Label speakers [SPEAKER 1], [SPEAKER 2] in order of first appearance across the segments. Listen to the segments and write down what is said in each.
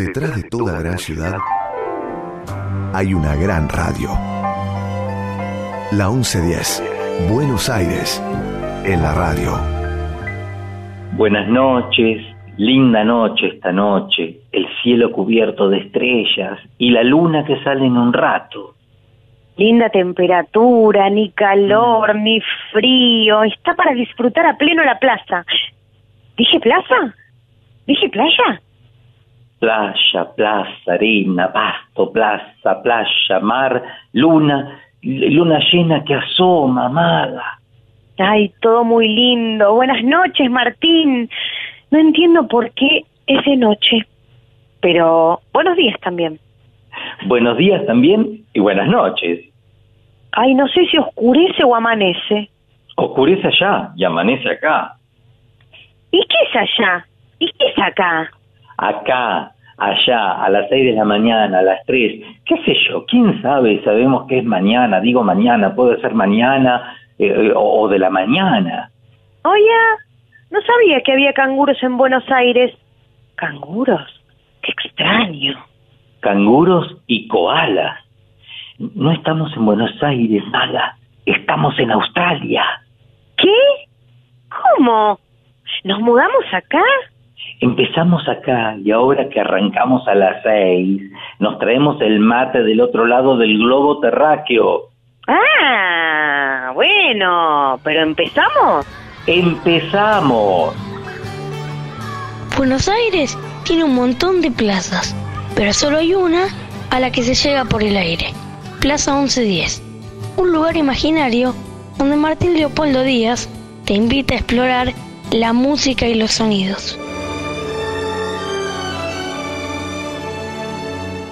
[SPEAKER 1] Detrás de toda gran ciudad hay una gran radio. La 1110, Buenos Aires, en la radio.
[SPEAKER 2] Buenas noches, linda noche esta noche, el cielo cubierto de estrellas y la luna que sale en un rato.
[SPEAKER 3] Linda temperatura, ni calor, ni frío, está para disfrutar a pleno la plaza. ¿Dije plaza? ¿Dije playa?
[SPEAKER 2] Playa, plaza, arena, pasto, plaza, playa, mar, luna, luna llena que asoma, amada.
[SPEAKER 3] Ay, todo muy lindo. Buenas noches, Martín. No entiendo por qué es de noche, pero buenos días también.
[SPEAKER 2] Buenos días también y buenas noches.
[SPEAKER 3] Ay, no sé si oscurece o amanece.
[SPEAKER 2] Oscurece allá y amanece acá.
[SPEAKER 3] ¿Y qué es allá? ¿Y qué es acá?
[SPEAKER 2] Acá, allá, a las seis de la mañana, a las tres, qué sé yo, quién sabe, sabemos que es mañana, digo mañana, puede ser mañana eh, o, de la mañana.
[SPEAKER 3] Oye, no sabía que había canguros en Buenos Aires. ¿Canguros? Qué extraño.
[SPEAKER 2] Canguros y koalas. No estamos en Buenos Aires, nada. Estamos en Australia.
[SPEAKER 3] ¿Qué? ¿Cómo? ¿Nos mudamos acá?
[SPEAKER 2] Empezamos acá y ahora que arrancamos a las seis, nos traemos el mate del otro lado del globo terráqueo.
[SPEAKER 3] Ah, bueno, pero empezamos.
[SPEAKER 2] Empezamos.
[SPEAKER 4] Buenos Aires tiene un montón de plazas, pero solo hay una a la que se llega por el aire. Plaza 1110, un lugar imaginario donde Martín Leopoldo Díaz te invita a explorar la música y los sonidos.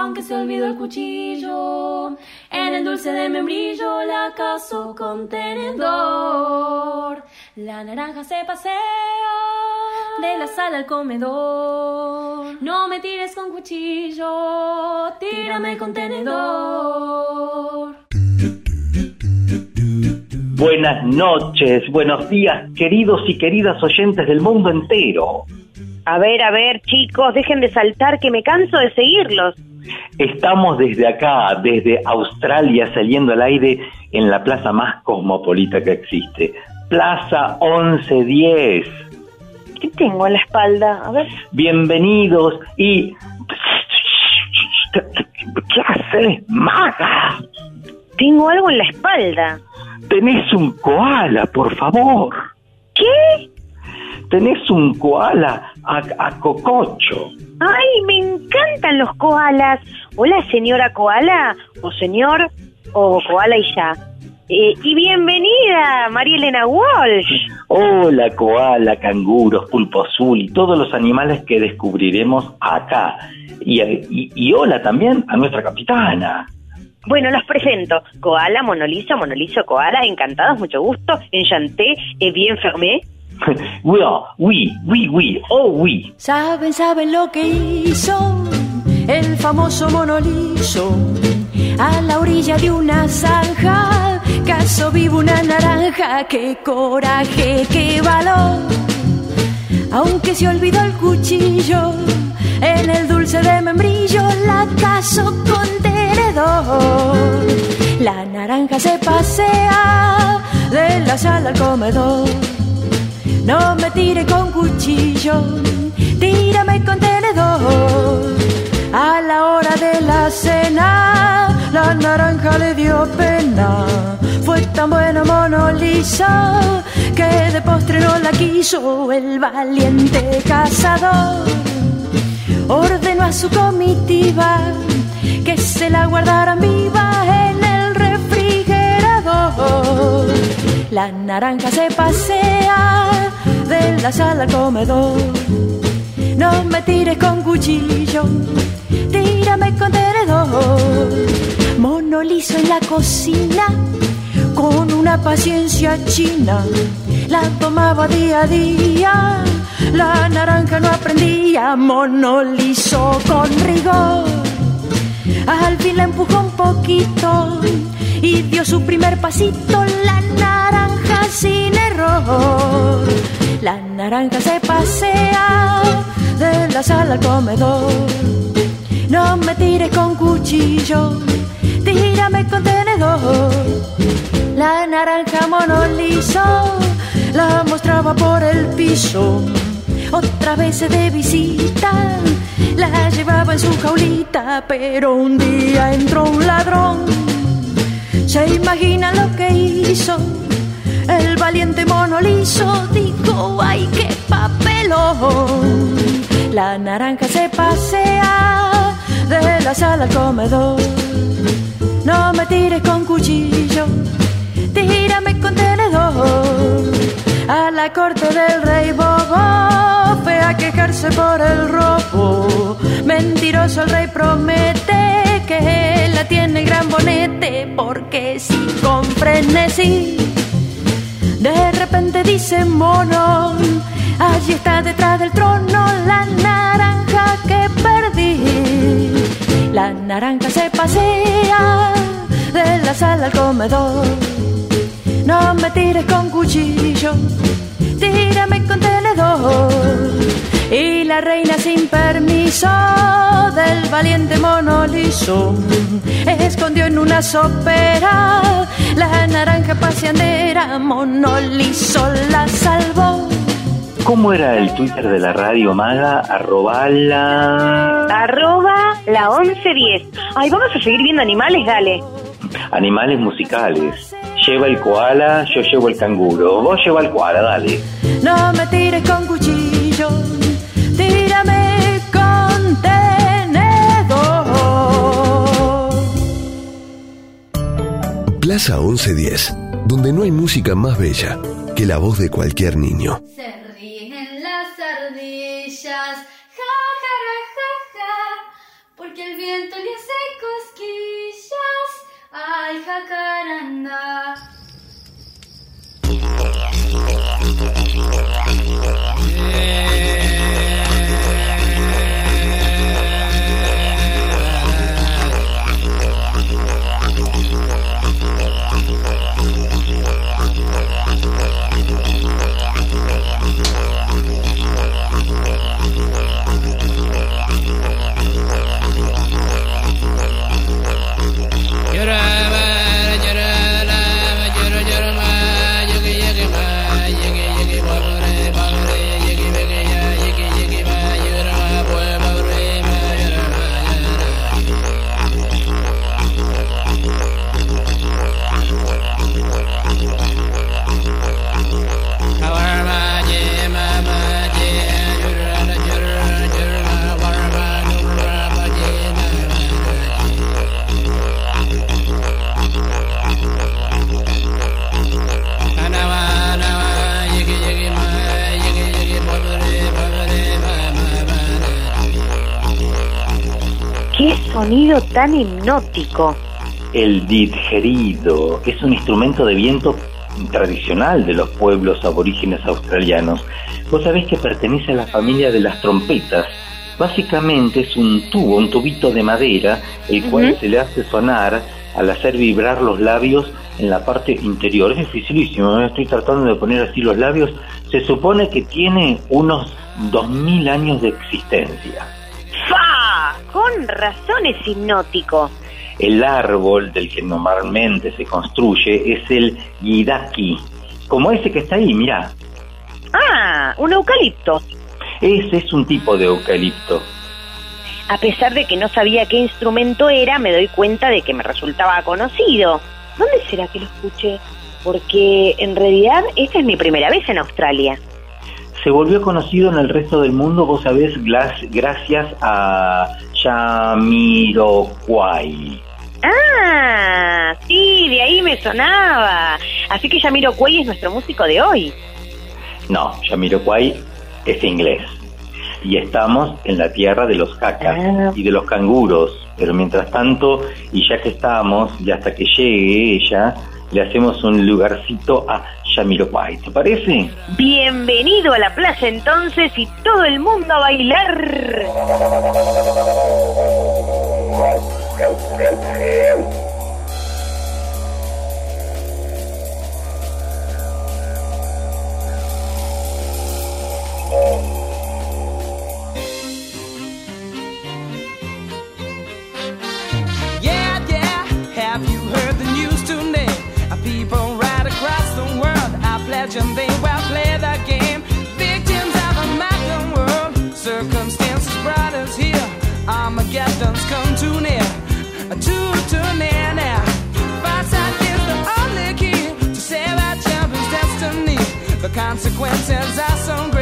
[SPEAKER 5] Aunque se olvidó el cuchillo, en el dulce de membrillo la caso con tenedor. La naranja se pasea de la sala al comedor. No me tires con cuchillo, tírame con tenedor.
[SPEAKER 2] Buenas noches, buenos días, queridos y queridas oyentes del mundo entero.
[SPEAKER 3] A ver, a ver, chicos, dejen de saltar que me canso de seguirlos.
[SPEAKER 2] Estamos desde acá, desde Australia, saliendo al aire en la plaza más cosmopolita que existe, Plaza 1110.
[SPEAKER 3] ¿Qué tengo en la espalda? A ver.
[SPEAKER 2] Bienvenidos y... ¿Qué haces, maga?
[SPEAKER 3] Tengo algo en la espalda.
[SPEAKER 2] Tenés un koala, por favor.
[SPEAKER 3] ¿Qué?
[SPEAKER 2] Tenés un koala a, a cococho.
[SPEAKER 3] Ay, me encantan los koalas. Hola, señora koala, o señor, o koala y ya. Eh, y bienvenida, María Elena Walsh.
[SPEAKER 2] Hola, koala, canguros, pulpo azul y todos los animales que descubriremos acá. Y, y, y hola también a nuestra capitana.
[SPEAKER 3] Bueno, los presento. Koala, monolizo, monolizo, koala, encantados, mucho gusto. Enchanté, et bien fermé.
[SPEAKER 2] Oui, oui, oui, oui, oh oui.
[SPEAKER 5] Saben, saben lo que hizo el famoso monolizo a la orilla de una zanja. Caso vivo una naranja, qué coraje, qué valor. Aunque se olvidó el cuchillo, en el dulce de membrillo la caso con tenedor. La naranja se pasea de la sala al comedor. No me tire con cuchillo, tírame con tenedor. A la hora de la cena, la naranja le dio pena. Fue tan buena mono lisa que de postre no la quiso el valiente cazador. Ordenó a su comitiva que se la guardaran viva en el refrigerador. La naranja se pasea de la sala al comedor. No me tires con cuchillo, tírame con tenedor. Mono liso en la cocina, con una paciencia china. la tomaba día a día. La naranja no aprendía, monolizo con rigor. Al fin la empujó un poquito y dio su primer pasito. La naranja sin error. La naranja se pasea de la sala al comedor. No me tires con cuchillo, tírame con tenedor. La naranja monolizo la mostraba por el piso. Otra vez de visita la llevaba en su jaulita, pero un día entró un ladrón. Se imagina lo que hizo. El valiente mono liso dijo, ay, qué papelón. La naranja se pasea de la sala al comedor. No me tires con cuchillo, tírame con tenedor. A la corte del rey Bobo fue a quejarse por el robo. Mentiroso el rey promete que la tiene gran bonete, porque si con frenesí de repente dice mono, allí está detrás del trono la naranja que perdí. La naranja se pasea de la sala al comedor. No me tires con cuchillo, tírame con tenedor. Y la reina sin permiso del valiente mono liso escondió en una sopera la naranja paseandera. Mono liso la salvó.
[SPEAKER 2] ¿Cómo era el Twitter de la radio maga? Arrobala.
[SPEAKER 3] Arroba la 1110. Ay, vamos a seguir viendo animales, dale.
[SPEAKER 2] Animales musicales. Lleva el koala, yo llevo el canguro. Vos lleva el koala, dale.
[SPEAKER 5] No me tires con cuchillo, tírame con tenedor.
[SPEAKER 1] Plaza 1110, donde no hay música más bella que la voz de cualquier niño.
[SPEAKER 6] Se ríen las ardillas, ja, ja, ra, ja, ja, porque el viento le hace cosquillas. Ay, jacaranda.
[SPEAKER 3] Sonido tan hipnótico.
[SPEAKER 2] El didgerido es un instrumento de viento tradicional de los pueblos aborígenes australianos. Vos sabés que pertenece a la familia de las trompetas. Básicamente es un tubo, un tubito de madera, el cual se le hace sonar al hacer vibrar los labios en la parte interior. Es dificilísimo, estoy tratando de poner así los labios. Se supone que tiene unos 2000 años de existencia.
[SPEAKER 3] Con razón es hipnótico.
[SPEAKER 2] El árbol del que normalmente se construye es el yidaki, como ese que está ahí, mirá.
[SPEAKER 3] Ah, un eucalipto.
[SPEAKER 2] Ese es un tipo de eucalipto.
[SPEAKER 3] A pesar de que no sabía qué instrumento era, me doy cuenta de que me resultaba conocido. ¿Dónde será que lo escuché? Porque en realidad esta es mi primera vez en Australia.
[SPEAKER 2] Se volvió conocido en el resto del mundo, vos sabés, gracias a Jamiroquai.
[SPEAKER 3] Ah, sí, de ahí me sonaba. Así que Yamiro Cuey es nuestro músico de hoy.
[SPEAKER 2] No, Jamiroquai es inglés. Y estamos en la tierra de los cacas
[SPEAKER 3] Ah.
[SPEAKER 2] y de los canguros. Pero mientras tanto, y ya que estamos, y hasta que llegue ella, le hacemos un lugarcito a Yamiroquai, ¿te parece?
[SPEAKER 3] Bienvenido a la plaza entonces y todo el mundo a bailar.
[SPEAKER 7] Are they will play the game. Victims of a modern world, circumstances brought us here. Armageddon's come too near, too, too near now. Farsight is the only key to save our children's destiny. The consequences are so grave,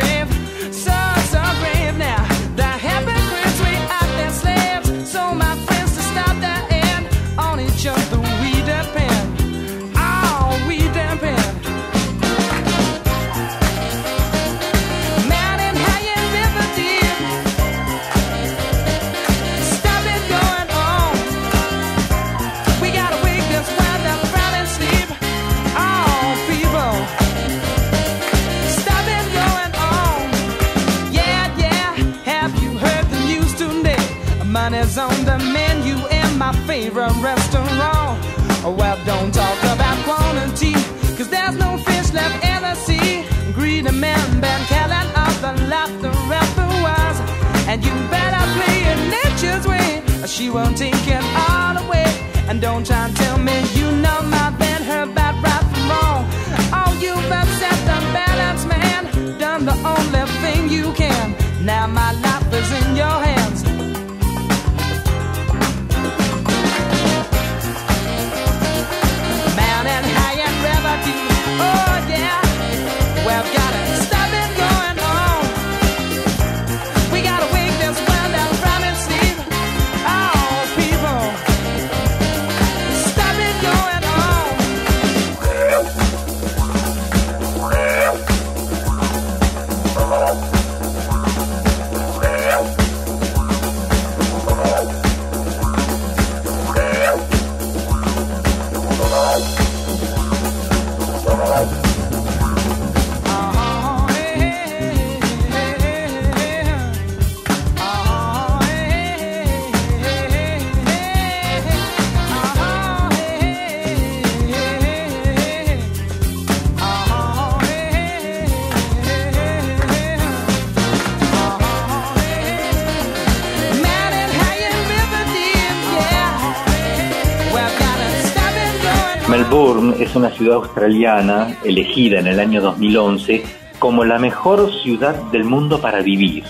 [SPEAKER 2] una ciudad australiana elegida en el año 2011 como la mejor ciudad del mundo para vivir.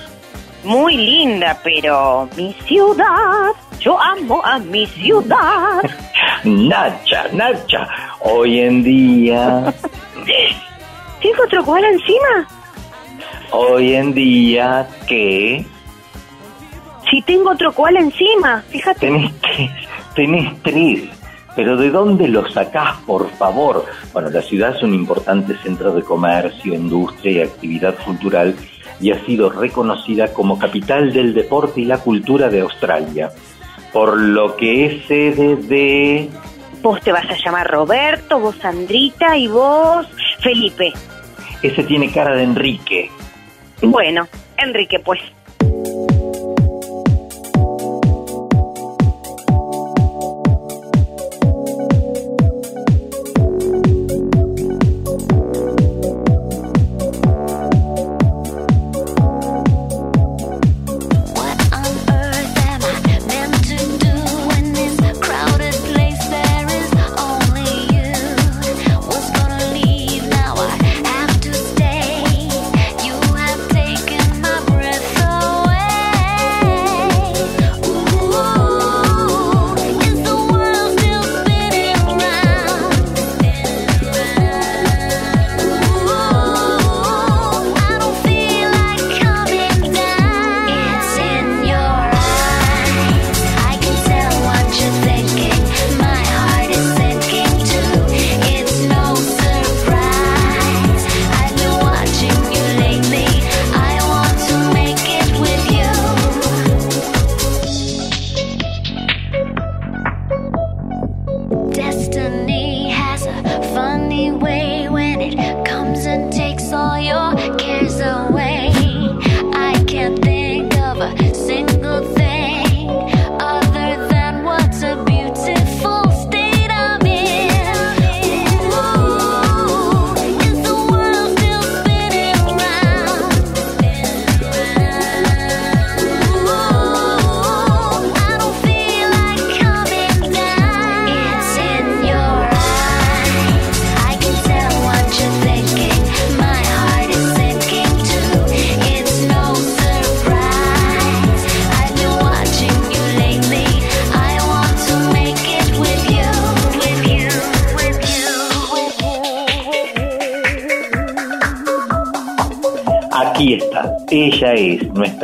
[SPEAKER 3] Muy linda, pero mi ciudad, yo amo a mi ciudad.
[SPEAKER 2] Nacha, Nacha, hoy en día,
[SPEAKER 3] ¿Tengo otro koala encima?
[SPEAKER 2] hoy en día que
[SPEAKER 3] Si tengo otro koala encima, fíjate.
[SPEAKER 2] tenés tres, tenés tres. Pero ¿de dónde lo sacás, por favor? Bueno, la ciudad es un importante centro de comercio, industria y actividad cultural y ha sido reconocida como capital del deporte y la cultura de Australia. Por lo que es sede de...
[SPEAKER 3] Vos te vas a llamar Roberto, vos Sandrita y vos Felipe.
[SPEAKER 2] Ese tiene cara de Enrique.
[SPEAKER 3] Bueno, Enrique, pues.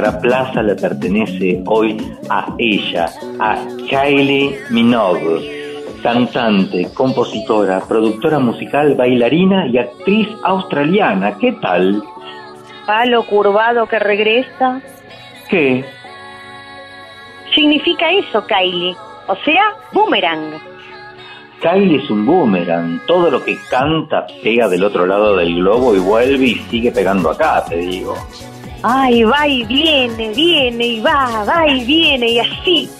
[SPEAKER 8] Nuestra plaza le pertenece hoy a ella, a Kylie Minogue. Cantante, compositora, productora musical, bailarina y actriz australiana. ¿Qué tal?
[SPEAKER 3] Palo curvado que regresa.
[SPEAKER 8] ¿Qué?
[SPEAKER 3] Significa eso, Kylie. O sea, boomerang.
[SPEAKER 8] Kylie es un boomerang. Todo lo que canta pega del otro lado del globo y vuelve y sigue pegando acá, te digo.
[SPEAKER 3] Ay, va y viene, viene y va, va y viene y así.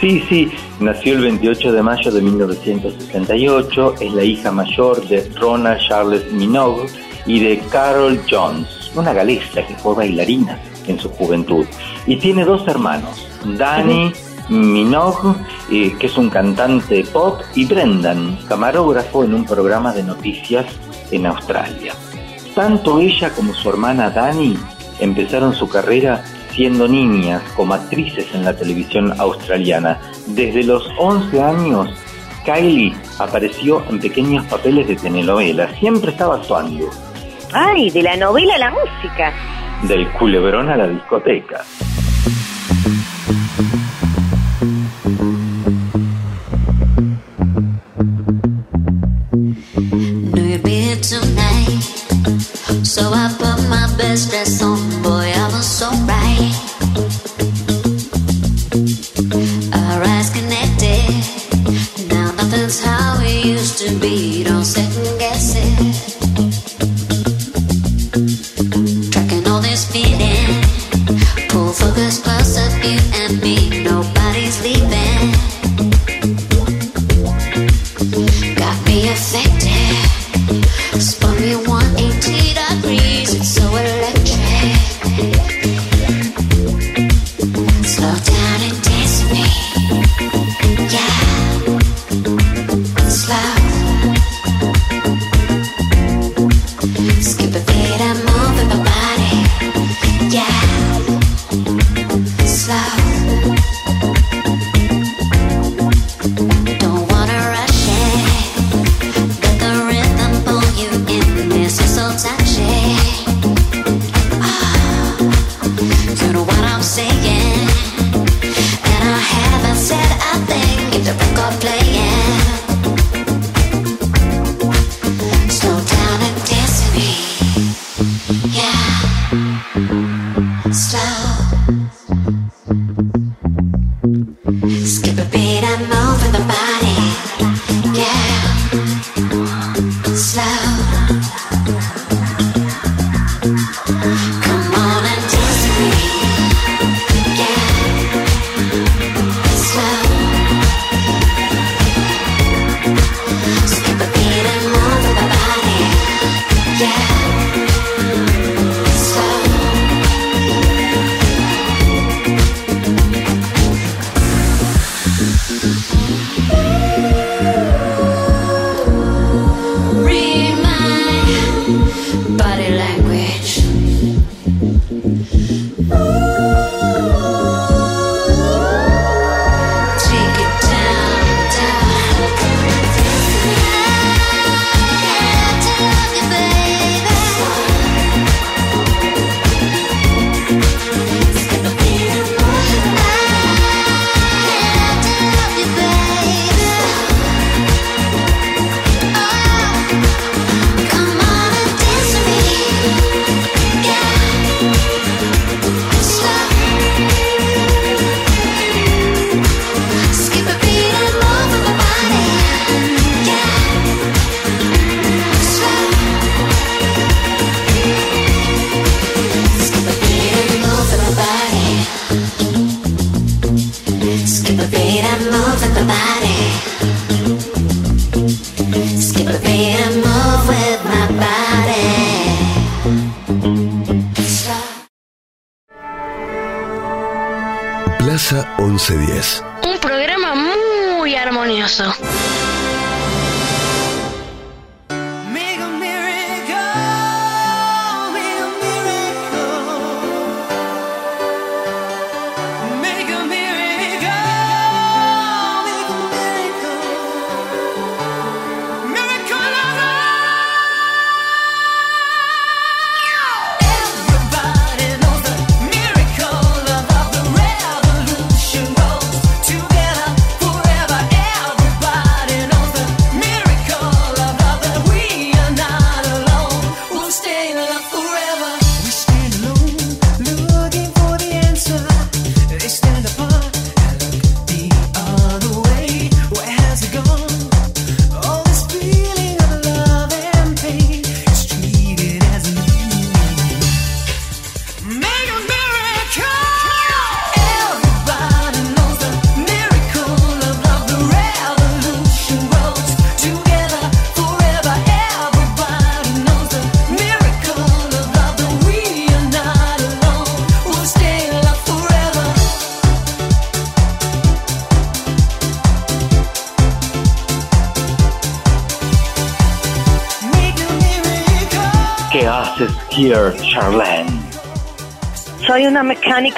[SPEAKER 8] Sí, sí, nació el 28 de mayo de 1968, es la hija mayor de Rona Charles Minogue y de Carol Jones, una galesa que fue bailarina en su juventud. Y tiene dos hermanos, Danny Minogue, eh, que es un cantante pop, y Brendan, camarógrafo en un programa de noticias en Australia. Tanto ella como su hermana Dani empezaron su carrera siendo niñas como actrices en la televisión australiana. Desde los 11 años, Kylie apareció en pequeños papeles de telenovela, siempre estaba actuando,
[SPEAKER 3] Ay, de la novela a la música.
[SPEAKER 8] del culebrón a la discoteca.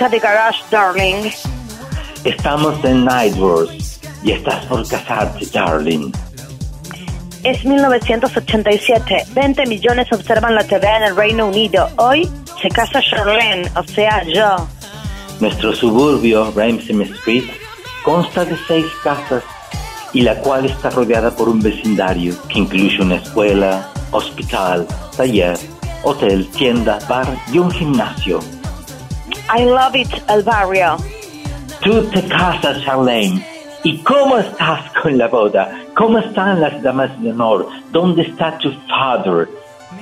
[SPEAKER 8] Mecánica de garage, darling.
[SPEAKER 2] Estamos en Nightworth y estás por casarte, darling.
[SPEAKER 8] Es 1987. 20 millones observan la TV en el Reino Unido. Hoy se casa Charlene, o sea, yo.
[SPEAKER 2] Nuestro suburbio, Ramsey Street, consta de seis casas y la cual está rodeada por un vecindario que incluye una escuela, hospital, taller, hotel, tienda, bar y un gimnasio.
[SPEAKER 8] I love it, el barrio.
[SPEAKER 2] Tú te casas, Charlene. ¿Y cómo estás con la boda? ¿Cómo están las damas de honor? ¿Dónde está tu father?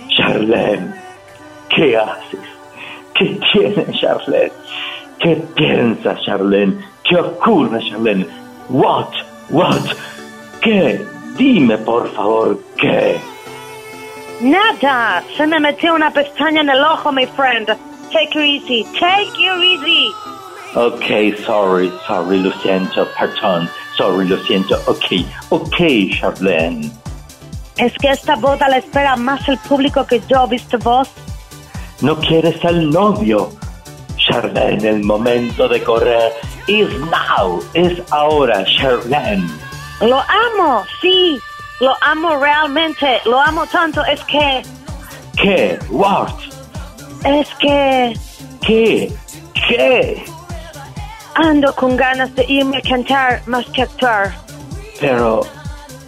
[SPEAKER 2] Charlene, ¿qué haces? ¿Qué tienes, Charlene? ¿Qué piensas, Charlene? ¿Qué ocurre, Charlene? What? What? ¿Qué? Dime, por favor, ¿qué?
[SPEAKER 8] Nada, se me metió una pestaña en el ojo, my friend. Take it easy, take it easy.
[SPEAKER 2] Ok, sorry, sorry, lo siento, perdón, sorry, lo siento, ok, ok, Charlene.
[SPEAKER 8] Es que esta boda la espera más el público que yo, ¿viste vos?
[SPEAKER 2] No quieres al novio. Charlene, el momento de correr is now, es ahora, Charlene.
[SPEAKER 8] Lo amo, sí, lo amo realmente, lo amo tanto, es que,
[SPEAKER 2] ¿Qué? What?
[SPEAKER 8] Es que
[SPEAKER 2] ¿Qué? ¿Qué?
[SPEAKER 8] ando con ganas de irme a cantar más que actuar.
[SPEAKER 2] Pero,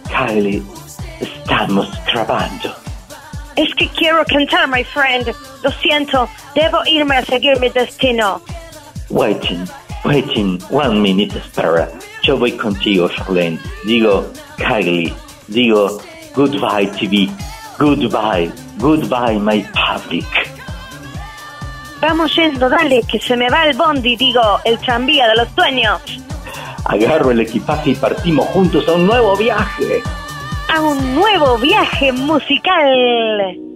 [SPEAKER 2] Kylie, estamos grabando.
[SPEAKER 8] Es que quiero cantar, my friend. Lo siento, debo irme a seguir mi destino.
[SPEAKER 2] Waiting, waiting, one minute, espera. Yo voy contigo, Charlene. Digo, Kylie. Digo, goodbye, TV. Goodbye, goodbye, my public.
[SPEAKER 8] Vamos yendo, dale, que se me va el bondi, digo, el tranvía de los sueños.
[SPEAKER 2] Agarro el equipaje y partimos juntos a un nuevo viaje.
[SPEAKER 8] A un nuevo viaje musical.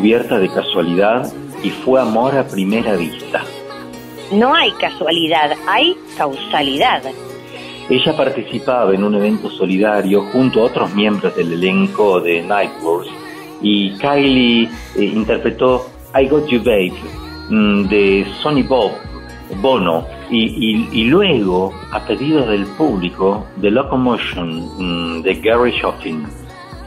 [SPEAKER 2] Descubierta de casualidad y fue amor a primera vista.
[SPEAKER 8] No hay casualidad, hay causalidad.
[SPEAKER 2] Ella participaba en un evento solidario junto a otros miembros del elenco de Nightwars y Kylie eh, interpretó I Got You Babe mm, de Sonny Bob, Bono, y, y- y luego, a pedido del público, The Locomotion mm, de Gary Shoffin.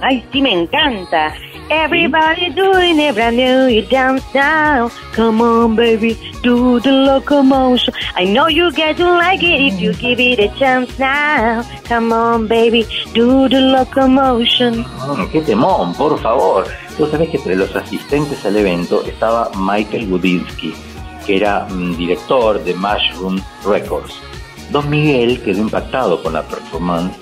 [SPEAKER 3] Ay, sí, me encanta. Everybody doing it brand new, you dance now. Come on, baby, do the locomotion. I know you get to like it if you give it a chance now. Come on, baby, do the locomotion.
[SPEAKER 2] Mm, ¡Qué temón, por favor! Vos sabés que entre los asistentes al evento estaba Michael Gudinsky, que era mm, director de Mushroom Records. Don Miguel quedó impactado con la performance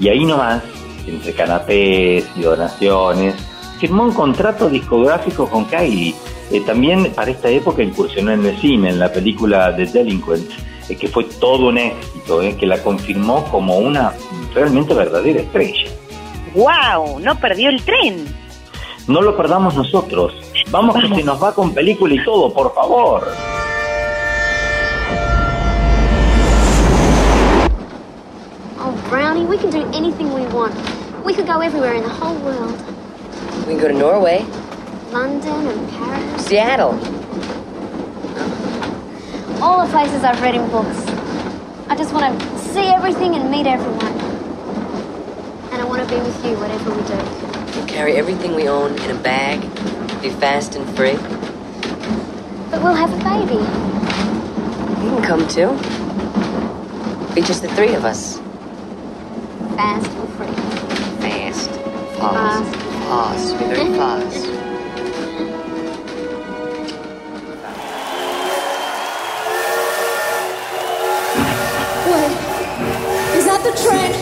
[SPEAKER 2] y ahí nomás, entre canapés y donaciones, firmó un contrato discográfico con Kylie. Eh, también para esta época incursionó en el cine, en la película The Delinquent, eh, que fue todo un éxito, eh, que la confirmó como una realmente verdadera estrella.
[SPEAKER 3] ¡Wow! No perdió el tren.
[SPEAKER 2] No lo perdamos nosotros. Vamos que se nos va con película y todo, por favor.
[SPEAKER 9] Brownie, we can do anything we want. We could go everywhere in the whole world.
[SPEAKER 10] We can go to Norway,
[SPEAKER 9] London and Paris.
[SPEAKER 10] Seattle.
[SPEAKER 9] All the places I've read in books. I just want to see everything and meet everyone. And I want to be with you, whatever we do.
[SPEAKER 10] We'll carry everything we own in a bag, be fast and free.
[SPEAKER 9] But we'll have a baby.
[SPEAKER 10] You can come too. Be just the three of us.
[SPEAKER 9] Fast and free.
[SPEAKER 10] Fast. Fast. Fast. Very mm-hmm. fast.
[SPEAKER 11] Wait, is that the train?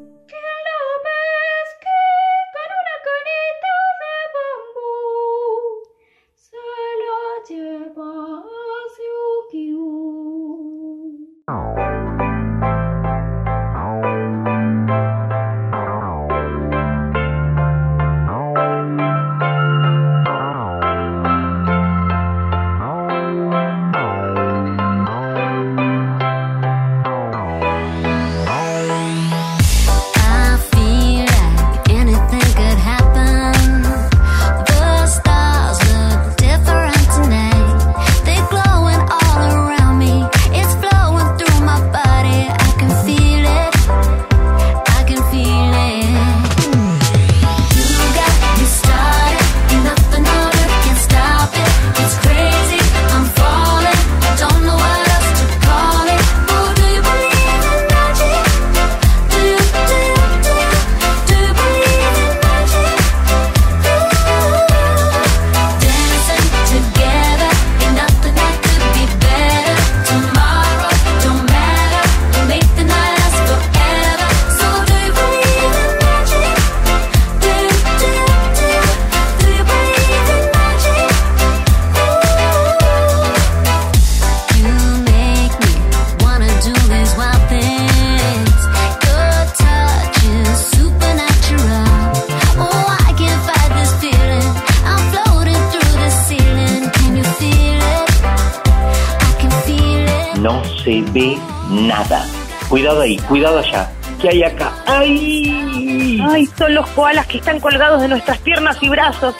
[SPEAKER 3] Colgados de nuestras piernas y brazos.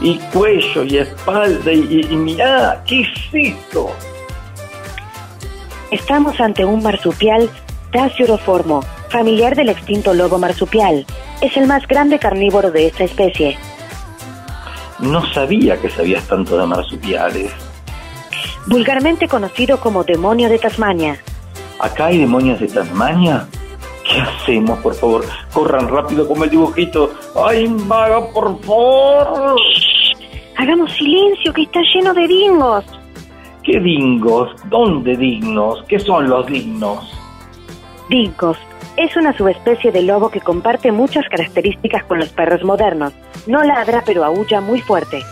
[SPEAKER 2] Y cuello y espalda y, y, y mirá, ¿qué es esto?
[SPEAKER 3] Estamos ante un marsupial Tasiuroformo, familiar del extinto lobo marsupial. Es el más grande carnívoro de esta especie.
[SPEAKER 2] No sabía que sabías tanto de marsupiales.
[SPEAKER 3] Vulgarmente conocido como demonio de Tasmania.
[SPEAKER 2] ¿Acá hay demonios de Tasmania? ¿Qué hacemos, por favor? Corran rápido como el dibujito. ¡Ay, maga, por favor!
[SPEAKER 3] Hagamos silencio, que está lleno de dingos.
[SPEAKER 2] ¿Qué dingos? ¿Dónde dignos? ¿Qué son los dignos?
[SPEAKER 3] Dingos. Es una subespecie de lobo que comparte muchas características con los perros modernos. No ladra, pero aúlla muy fuerte.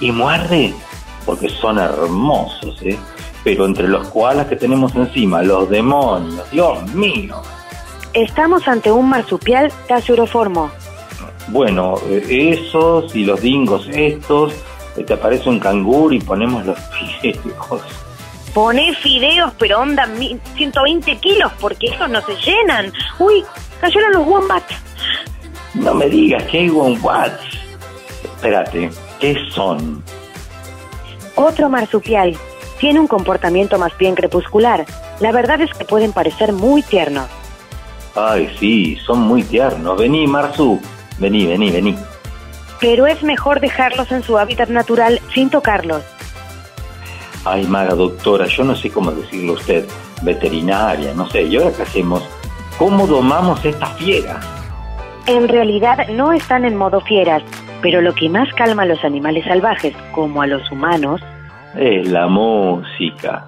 [SPEAKER 2] ¿Y muerde? Porque son hermosos, ¿eh? Pero entre los koalas que tenemos encima, los demonios, Dios mío.
[SPEAKER 3] Estamos ante un marsupial Tasiuroformo.
[SPEAKER 2] Bueno, eh, esos y los dingos estos, eh, te aparece un canguro y ponemos los fideos.
[SPEAKER 3] Poné fideos, pero onda mi- 120 kilos, porque esos no se llenan. Uy, cayeron los wombats.
[SPEAKER 2] No me digas que hay wombats. Espérate, ¿qué son?
[SPEAKER 3] Otro marsupial. Tiene un comportamiento más bien crepuscular. La verdad es que pueden parecer muy tiernos.
[SPEAKER 2] Ay, sí, son muy tiernos. Vení, Marzu. Vení, vení, vení.
[SPEAKER 3] Pero es mejor dejarlos en su hábitat natural sin tocarlos.
[SPEAKER 2] Ay, maga doctora, yo no sé cómo decirlo a usted. Veterinaria, no sé. ¿Y ahora qué hacemos? ¿Cómo domamos esta fiera?
[SPEAKER 3] En realidad no están en modo fieras, pero lo que más calma a los animales salvajes, como a los humanos,
[SPEAKER 2] Es la música.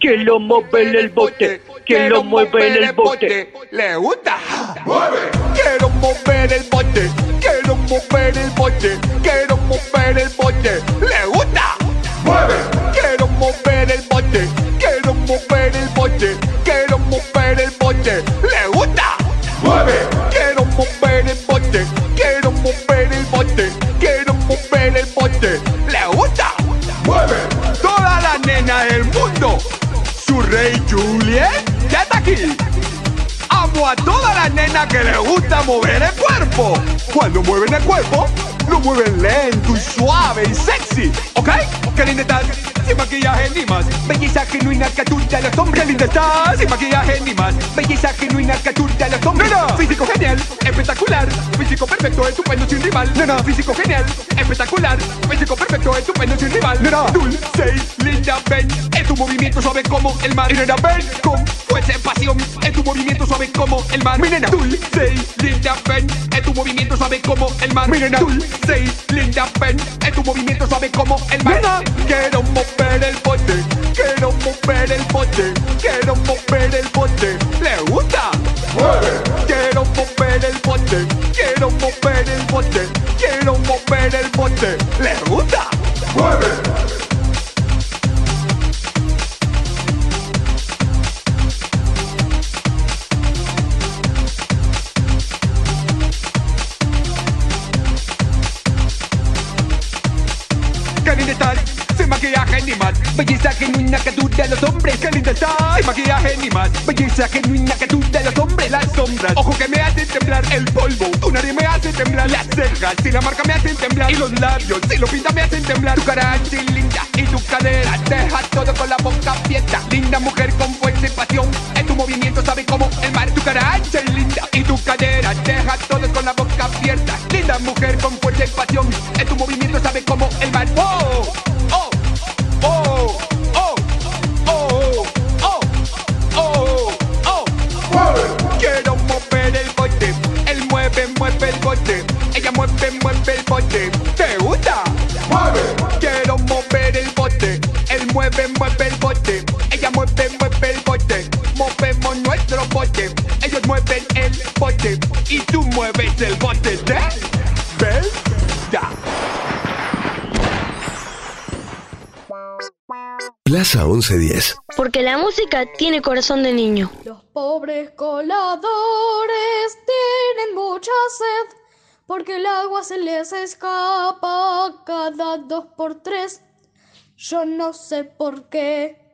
[SPEAKER 12] Que lo mueve en el bote, que lo mueve en el bote. ¿Le gusta? ¡Mueve! Quiero mover el bote, quiero mover el bote, quiero mover el bote. ¿Le gusta? ¡Mueve! Quiero mover el bote, quiero mover el bote, quiero mover el bote. ¿Le gusta? ¡Mueve! A toda la nena que le gusta mover el cuerpo. Cuando mueven el cuerpo, lo mueven lento y suave y sexy. ¿Ok? Qué linda estás, sin maquillaje ni más. Belleza genuina que turta a los hombres. Linda estás, sin maquillaje ni más. Belleza genuina que turta a los hombres. Nena, físico genial, espectacular. Físico perfecto, estupendo, sin rival. Nena, físico genial, espectacular. Físico perfecto, estupendo, sin rival. Nena, dulce y linda, ven. En tu movimiento suave como el mar. Y nena, ven con fuerza y pasión. En tu movimiento suave como el mar. Mi nena, dulce y linda, ven. En tu movimiento suave como el mar. Mi nena, dulce y linda, ven. En tu movimiento suave como el mar. Quiero mover el bote. Quiero mover el bote, quiero mover el bote. ¿Le gusta? Mueve. Quiero mover el bote, quiero mover el bote, quiero mover el bote. ¿Le gusta? Mueve. Estás, sin maquillaje ni más Belleza genuina que tú de los hombres. Qué linda estás, sin maquillaje ni más Belleza genuina que tú de los hombres. Las sombras, ojo que me hace temblar el polvo. Tu nariz me hace temblar las cejas. Si la marca me hacen temblar Y los labios, si lo pinta me hacen temblar. Tu cara y linda y tu cadera Deja todo con la boca abierta. Linda mujer con fuerza y pasión. En tu movimiento sabe como el mar Tu cara ancha y linda y tu cadera Deja todo con la boca abierta. Linda mujer con fuerza y pasión. En tu movimiento sabe como el mar oh, bote, ella mueve, mueve el bote. ¿Te gusta? Mueve. Quiero mover el bote, él mueve, mueve el bote, ella mueve, mueve el bote. Movemos nuestro bote, ellos mueven el bote y tú mueves el bote de verdad.
[SPEAKER 1] Plaza 1110.
[SPEAKER 4] Porque la música tiene corazón de niño.
[SPEAKER 13] Los pobres coladores tienen mucha sed porque el agua se les escapa cada dos por tres. Yo no sé por qué.
[SPEAKER 8] ¡Qué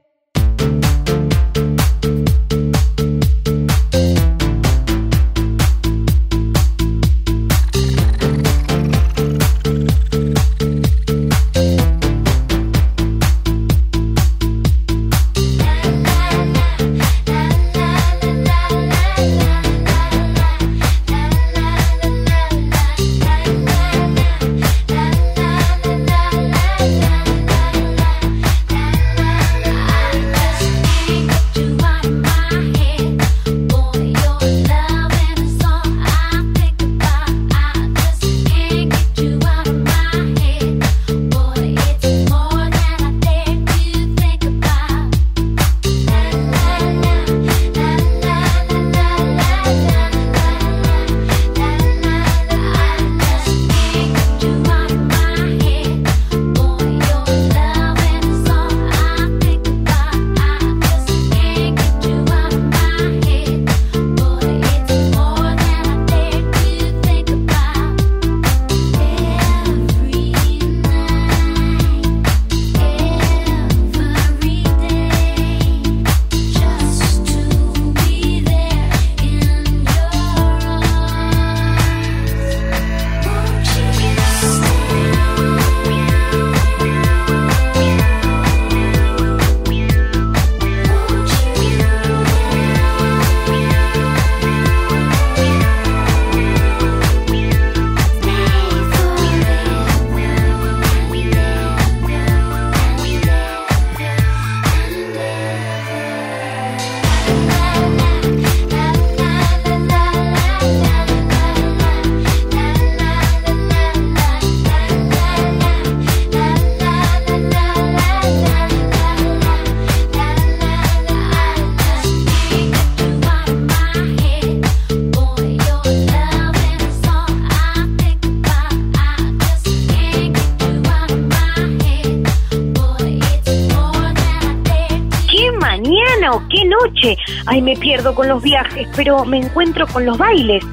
[SPEAKER 8] pierdo con los viajes, pero me encuentro con los bailes.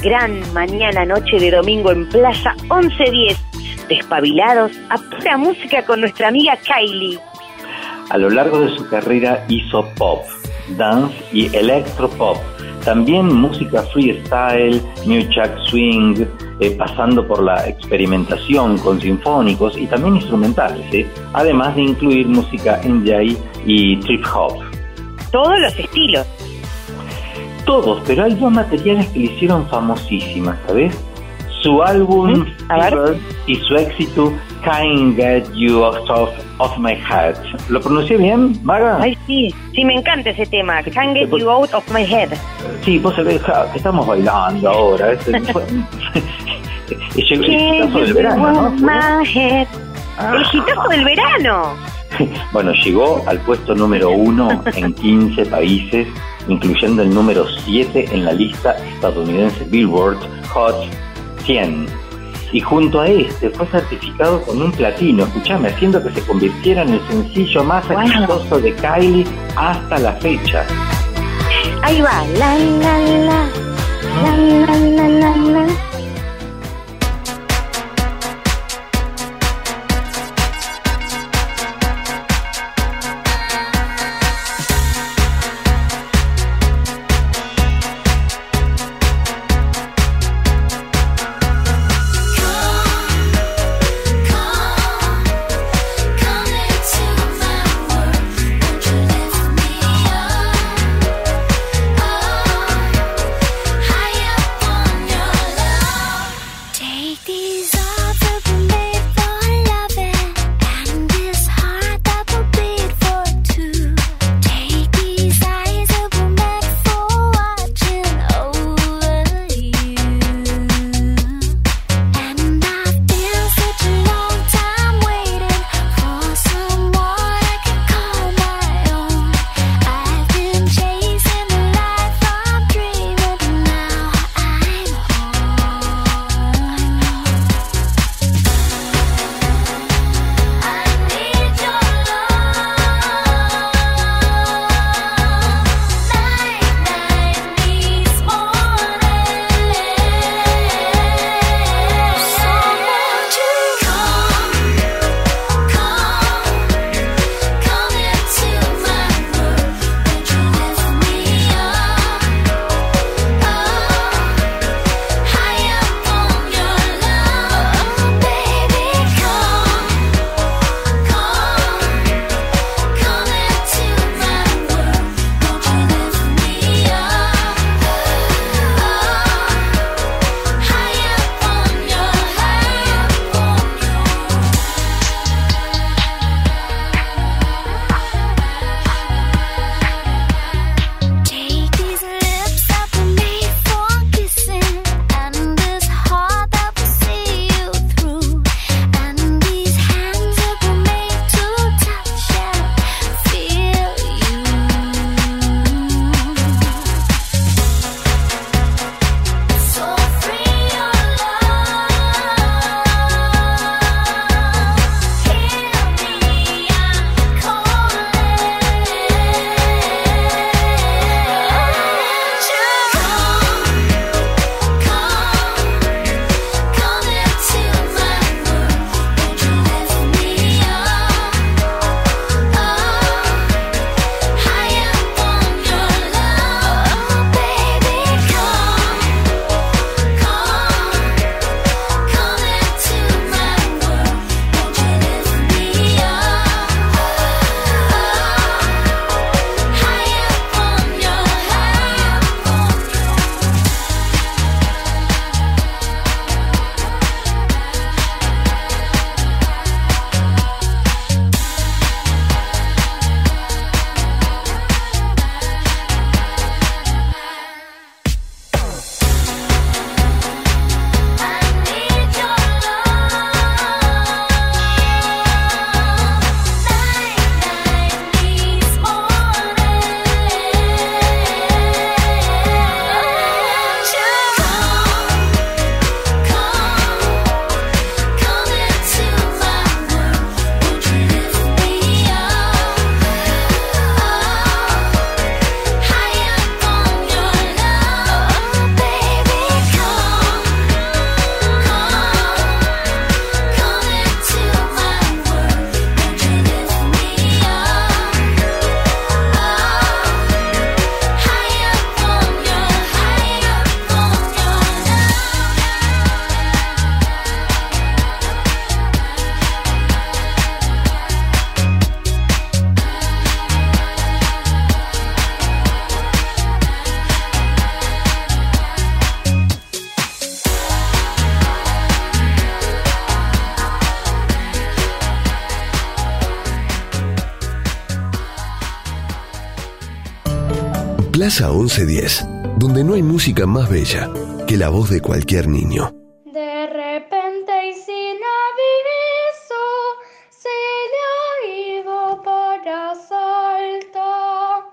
[SPEAKER 8] Gran mañana, noche de domingo en Plaza 1110. Despabilados a pura música con nuestra amiga Kylie.
[SPEAKER 2] A lo largo de su carrera hizo pop, dance y electropop. También música freestyle, new jack swing, eh, pasando por la experimentación con sinfónicos y también instrumentales, ¿eh? además de incluir música NJ y trip hop.
[SPEAKER 8] Todos los estilos
[SPEAKER 2] todos, pero hay dos materiales que le hicieron famosísima, ¿sabes? Su álbum Fever y su éxito Can't Get You Off, of My Head. ¿Lo pronuncié bien, Maga?
[SPEAKER 8] Ay, sí, sí, me encanta ese tema. Can't Get You Out of My Head.
[SPEAKER 2] Sí, vos sabés estamos bailando ahora. ¿eh? Es, el hitazo del verano, ¿no?
[SPEAKER 8] El ah. hitazo del verano.
[SPEAKER 2] bueno, llegó al puesto número uno en 15 países incluyendo el número 7 en la lista estadounidense Billboard Hot 100. Y junto a este fue certificado con un platino, escuchame, haciendo que se convirtiera en el sencillo más exitoso de Kylie hasta la fecha.
[SPEAKER 8] Ahí va, la la la, la la la la la.
[SPEAKER 1] Casa 1110, donde no hay música más bella que la voz de cualquier niño.
[SPEAKER 13] De repente y sin aviso se le ha ido para Salta.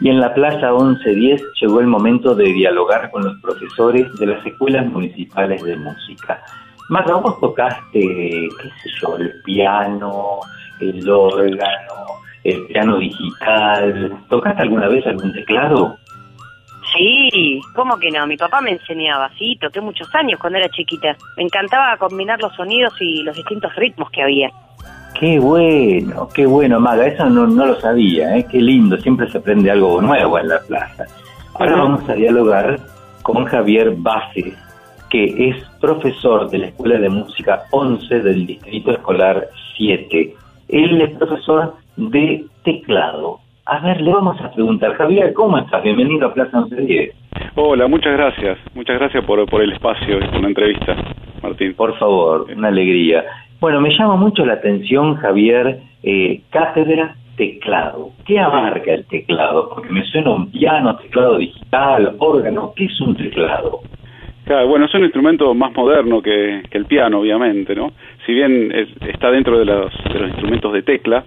[SPEAKER 2] Y en la Plaza 1110 llegó el momento de dialogar con los profesores de las escuelas municipales de música. Más vos tocaste, qué sé yo, el piano, el órgano, el piano digital. ¿Tocaste alguna vez algún teclado?
[SPEAKER 3] Sí, ¿cómo que no? Mi papá me enseñaba, sí, toqué muchos años cuando era chiquita. Me encantaba combinar los sonidos y los distintos ritmos que había.
[SPEAKER 2] Qué bueno, qué bueno, Maga, eso no, no lo sabía, ¿eh? qué lindo, siempre se aprende algo nuevo en la plaza. Ahora vamos a dialogar con Javier Bases, que es profesor de la Escuela de Música 11 del Distrito Escolar 7. Él es profesor de teclado. A ver, le vamos a preguntar, Javier, ¿cómo estás? Bienvenido a Plaza 1110.
[SPEAKER 14] Hola, muchas gracias. Muchas gracias por, por el espacio y por la entrevista, Martín.
[SPEAKER 2] Por favor, una alegría. Bueno, me llama mucho la atención, Javier, eh, cátedra teclado. ¿Qué abarca el teclado? Porque me suena un piano, teclado digital, órgano. ¿Qué es un teclado?
[SPEAKER 14] Claro, bueno, es un instrumento más moderno que, que el piano, obviamente, ¿no? Si bien es- está dentro de los, de los instrumentos de tecla,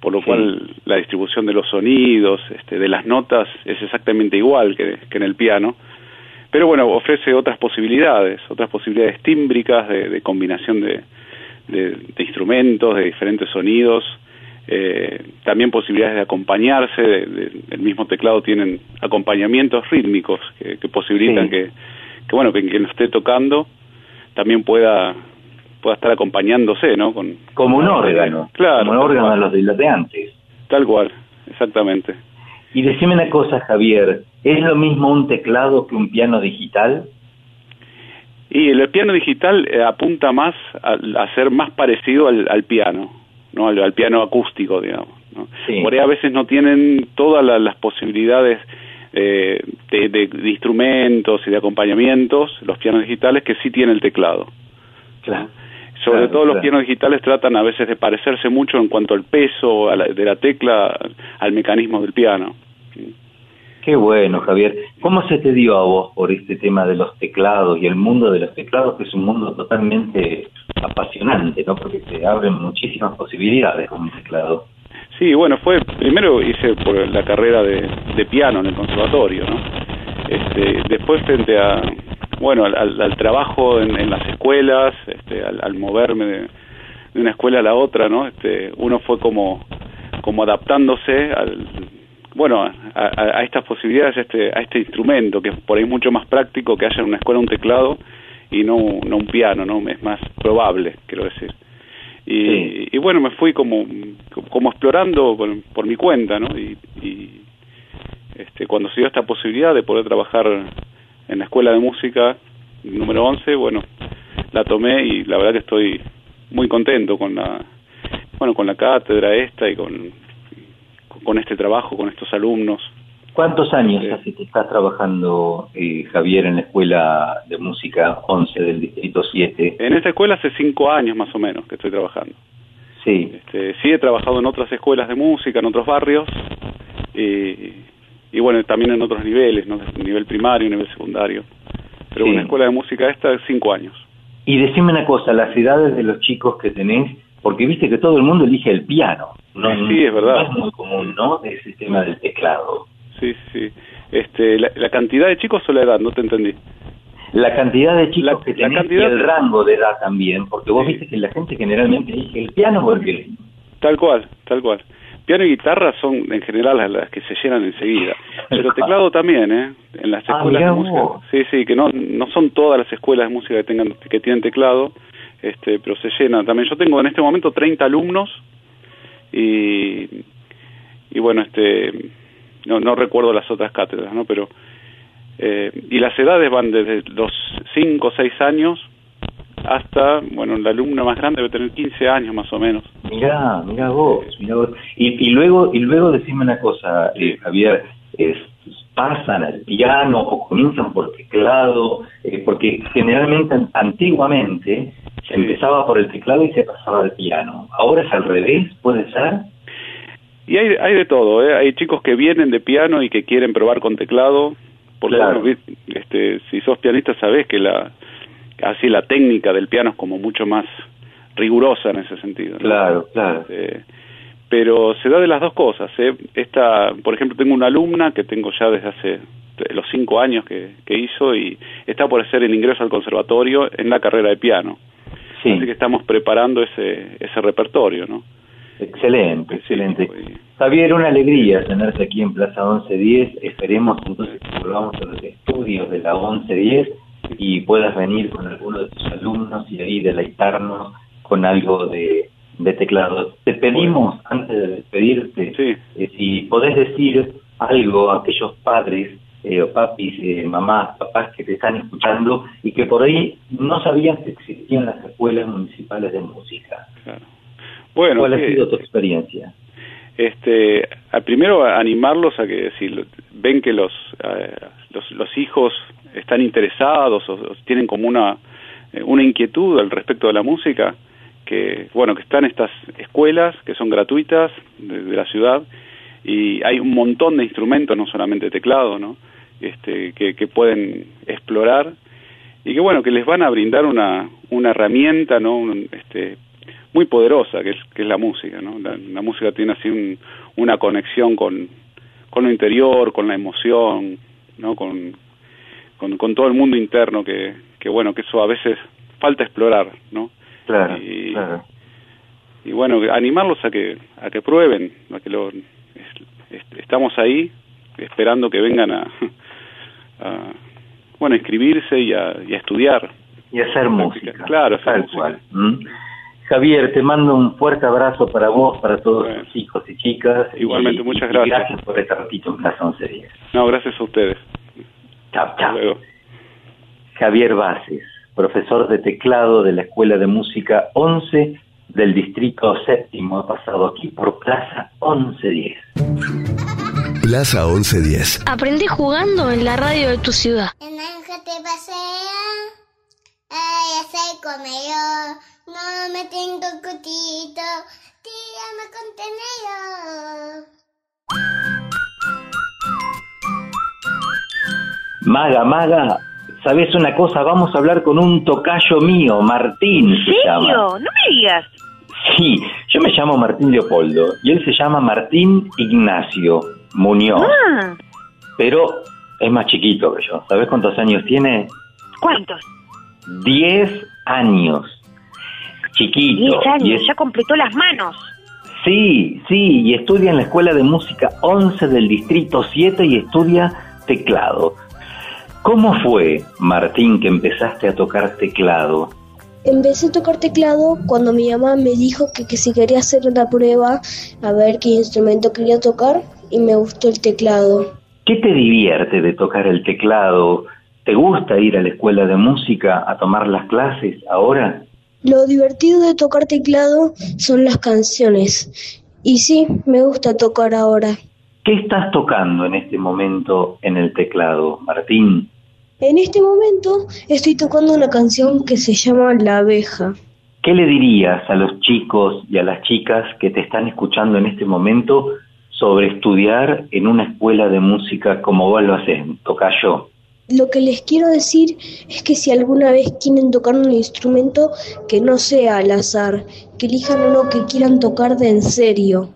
[SPEAKER 14] por lo cual la distribución de los sonidos, este, de las notas, es exactamente igual que, que en el piano. Pero bueno, ofrece otras posibilidades, otras posibilidades tímbricas de, de combinación de, de- instrumentos, de diferentes sonidos, eh, también posibilidades de acompañarse, el mismo teclado tienen acompañamientos rítmicos que, que posibilitan
[SPEAKER 2] Sí.
[SPEAKER 14] que, que, bueno, que quien esté tocando también pueda pueda estar acompañándose, ¿no? Con,
[SPEAKER 2] Como un órgano.
[SPEAKER 14] Claro.
[SPEAKER 2] Como un órgano de los de los de antes.
[SPEAKER 14] Tal cual, exactamente.
[SPEAKER 2] Y decime una cosa, Javier, ¿es lo mismo un teclado que un piano digital?
[SPEAKER 14] Y el piano digital eh, apunta más a, a ser más parecido al, al piano, ¿no? Al, al piano acústico, digamos. ¿no?
[SPEAKER 2] Sí.
[SPEAKER 14] Por ahí a veces no tienen todas la- las posibilidades eh, de, de- de instrumentos y de acompañamientos, los pianos digitales, que sí tiene el teclado.
[SPEAKER 2] Claro.
[SPEAKER 14] Sobre
[SPEAKER 2] Claro,
[SPEAKER 14] todo los pianos digitales tratan a veces de parecerse mucho en cuanto al peso a la- de la tecla al mecanismo del piano.
[SPEAKER 2] Qué bueno, Javier. ¿Cómo se te dio a vos por este tema de los teclados y el mundo de los teclados, que es un mundo totalmente apasionante, ¿no? Porque te abren muchísimas posibilidades con un teclado.
[SPEAKER 14] Sí, bueno, fue primero hice por la carrera de, piano en el conservatorio, ¿no? Este, después frente a, bueno, al, al- trabajo en, en las escuelas, este, al, al moverme de, de una escuela a la otra, ¿no? Este, uno fue como, como adaptándose al, bueno, a, a- a estas posibilidades, a este, a este instrumento que por ahí es mucho más práctico que haya en una escuela un teclado y no, no un piano, ¿no? Es más probable, quiero decir. Y, y bueno, me fui como, como explorando por, por mi cuenta, ¿no? Y, y, este, cuando se dio esta posibilidad de poder trabajar en la escuela de música número 11, bueno, la tomé y la verdad que estoy muy contento con la, bueno, con la cátedra esta y con, con este trabajo, con estos alumnos.
[SPEAKER 2] ¿Cuántos años hace que estás trabajando, eh, Javier, en la Escuela de Música 11 del Distrito 7?
[SPEAKER 14] En esta escuela hace cinco años más o menos que estoy trabajando.
[SPEAKER 2] Sí.
[SPEAKER 14] Este, sí he trabajado en otras escuelas de música, en otros barrios, y, y bueno, también en otros niveles, ¿no? Nivel primario, nivel secundario. Pero
[SPEAKER 2] Sí.
[SPEAKER 14] una escuela de música esta, cinco años.
[SPEAKER 2] Y decime una cosa, las edades de los chicos que tenés, porque viste que todo el mundo elige el piano. No,
[SPEAKER 14] Sí, es verdad.
[SPEAKER 2] No es muy común, ¿no? Ese tema del teclado.
[SPEAKER 14] Sí, sí. Este, la, la cantidad de chicos o la edad, no te entendí.
[SPEAKER 2] La cantidad de chicos
[SPEAKER 14] La-
[SPEAKER 2] que
[SPEAKER 14] la
[SPEAKER 2] tenés
[SPEAKER 14] cantidad-
[SPEAKER 2] y el rango de edad también, porque vos viste que la gente generalmente el piano o el violín.
[SPEAKER 14] Tal cual, tal cual. Piano y guitarra son en general las, las que se llenan enseguida. Pero teclado también, ¿eh? En las
[SPEAKER 2] Ah,
[SPEAKER 14] escuelas de música.
[SPEAKER 2] vos.
[SPEAKER 14] Sí, sí, que no, no son todas las escuelas de música que tengan que tienen teclado, este, pero se llenan también. Yo tengo en este momento 30 alumnos y, y bueno, este, no, no recuerdo las otras cátedras, ¿no? Pero eh, y las edades van desde los 5 o 6 años hasta, bueno, el alumno más grande debe tener 15 años más o menos.
[SPEAKER 2] Mirá, mirá vos, mirá vos. Y, y luego, y luego decime una cosa, eh, Javier, es, pasan al piano o comienzan por teclado, eh, porque generalmente an- antiguamente se empezaba por el teclado y se pasaba al piano. Ahora es al revés, puede ser.
[SPEAKER 14] Y hay, hay de todo, ¿eh? hay chicos que vienen de piano y que quieren probar con teclado, porque
[SPEAKER 2] Claro.
[SPEAKER 14] bueno, este, si sos pianista sabés que la así la técnica del piano es como mucho más rigurosa en ese sentido. ¿no?
[SPEAKER 2] Claro, claro.
[SPEAKER 14] Este, pero se da de las dos cosas. ¿eh? Esta, por ejemplo, tengo una alumna que tengo ya desde hace los cinco años que, que hizo y está por hacer el ingreso al conservatorio en la carrera de piano.
[SPEAKER 2] Sí.
[SPEAKER 14] Así que estamos preparando ese, ese repertorio, ¿no?
[SPEAKER 2] Excelente, excelente. Javier, una alegría tenerte aquí en Plaza 1110. Esperemos entonces que volvamos a los estudios de la 1110 y puedas venir con alguno de tus alumnos y ahí deleitarnos con algo de, de teclado. Te pedimos, antes de despedirte, eh, si podés decir algo a aquellos padres eh, o papis, eh, mamás, papás que te están escuchando y que por ahí no sabían que existían las escuelas municipales de música.
[SPEAKER 14] Bueno,
[SPEAKER 2] ¿Cuál ha sido tu experiencia?
[SPEAKER 14] este primero animarlos a que si ven que los, eh, los los hijos están interesados o, o tienen como una eh, una inquietud al respecto de la música que bueno que están estas escuelas que son gratuitas de, de la ciudad y hay un montón de instrumentos no solamente teclado no este que, que pueden explorar y que bueno que les van a brindar una una herramienta no Un, este muy poderosa que es, que es la música, ¿no? La, la música tiene así un- una conexión con, con lo interior, con la emoción, ¿no? Con, con, con todo el mundo interno que, que, bueno, que eso a veces falta explorar, ¿no?
[SPEAKER 2] Claro,
[SPEAKER 14] y,
[SPEAKER 2] claro.
[SPEAKER 14] y bueno, animarlos a que, a que prueben, a que lo, es- es- estamos ahí esperando que vengan a, a bueno, a inscribirse y a, y a estudiar.
[SPEAKER 2] Y hacer música.
[SPEAKER 14] Claro, hacer música.
[SPEAKER 2] cual. ¿Mm? Javier, te mando un fuerte abrazo para vos, para todos tus hijos y chicas.
[SPEAKER 14] Igualmente,
[SPEAKER 2] y-
[SPEAKER 14] muchas
[SPEAKER 2] y
[SPEAKER 14] gracias.
[SPEAKER 2] Gracias por este ratito en Plaza 1110.
[SPEAKER 14] No, gracias a ustedes.
[SPEAKER 2] Chao, chao. Javier Bases, profesor de teclado de la Escuela de Música 11 del Distrito Séptimo, ha pasado aquí por Plaza 1110.
[SPEAKER 1] Plaza 1110.
[SPEAKER 4] Aprendí jugando en la radio de tu ciudad.
[SPEAKER 15] naranja te pasea, ay, hace comedor, no me tengo cutito, tírame contenedor.
[SPEAKER 2] Maga, Maga, ¿sabes una cosa? Vamos a hablar con un tocayo mío, Martín se llama.
[SPEAKER 3] No me digas.
[SPEAKER 2] Sí, yo me llamo Martín Leopoldo y él se llama Martín Ignacio Muñoz,
[SPEAKER 3] Ah,
[SPEAKER 2] pero es más chiquito que yo. ¿Sabes cuántos años tiene?
[SPEAKER 3] ¿cuántos?
[SPEAKER 2] Diez años. Chiquito.
[SPEAKER 3] Diez
[SPEAKER 2] Y
[SPEAKER 3] años,
[SPEAKER 2] es-
[SPEAKER 3] ya completó las manos.
[SPEAKER 2] Sí, sí, y estudia en la Escuela de Música 11 del Distrito 7 y estudia teclado. ¿Cómo fue, Martín, que empezaste a tocar teclado?
[SPEAKER 11] Empecé a tocar teclado cuando mi mamá me dijo que, que si quería hacer una prueba a ver qué instrumento quería tocar y me gustó el teclado.
[SPEAKER 2] ¿Qué te divierte de tocar el teclado? ¿Te gusta ir a la Escuela de Música a tomar las clases ahora?
[SPEAKER 11] Lo divertido de tocar teclado son las canciones. Y sí, me gusta tocar ahora.
[SPEAKER 2] ¿Qué estás tocando en este momento en el teclado, Martín?
[SPEAKER 11] En este momento estoy tocando una canción que se llama La abeja.
[SPEAKER 2] ¿Qué le dirías a los chicos y a las chicas que te están escuchando en este momento sobre estudiar en una escuela de música como vos lo haces, tocayo?
[SPEAKER 11] Lo que les quiero decir es que si alguna vez quieren tocar un instrumento, que no sea al azar, que elijan uno que quieran tocar de en serio.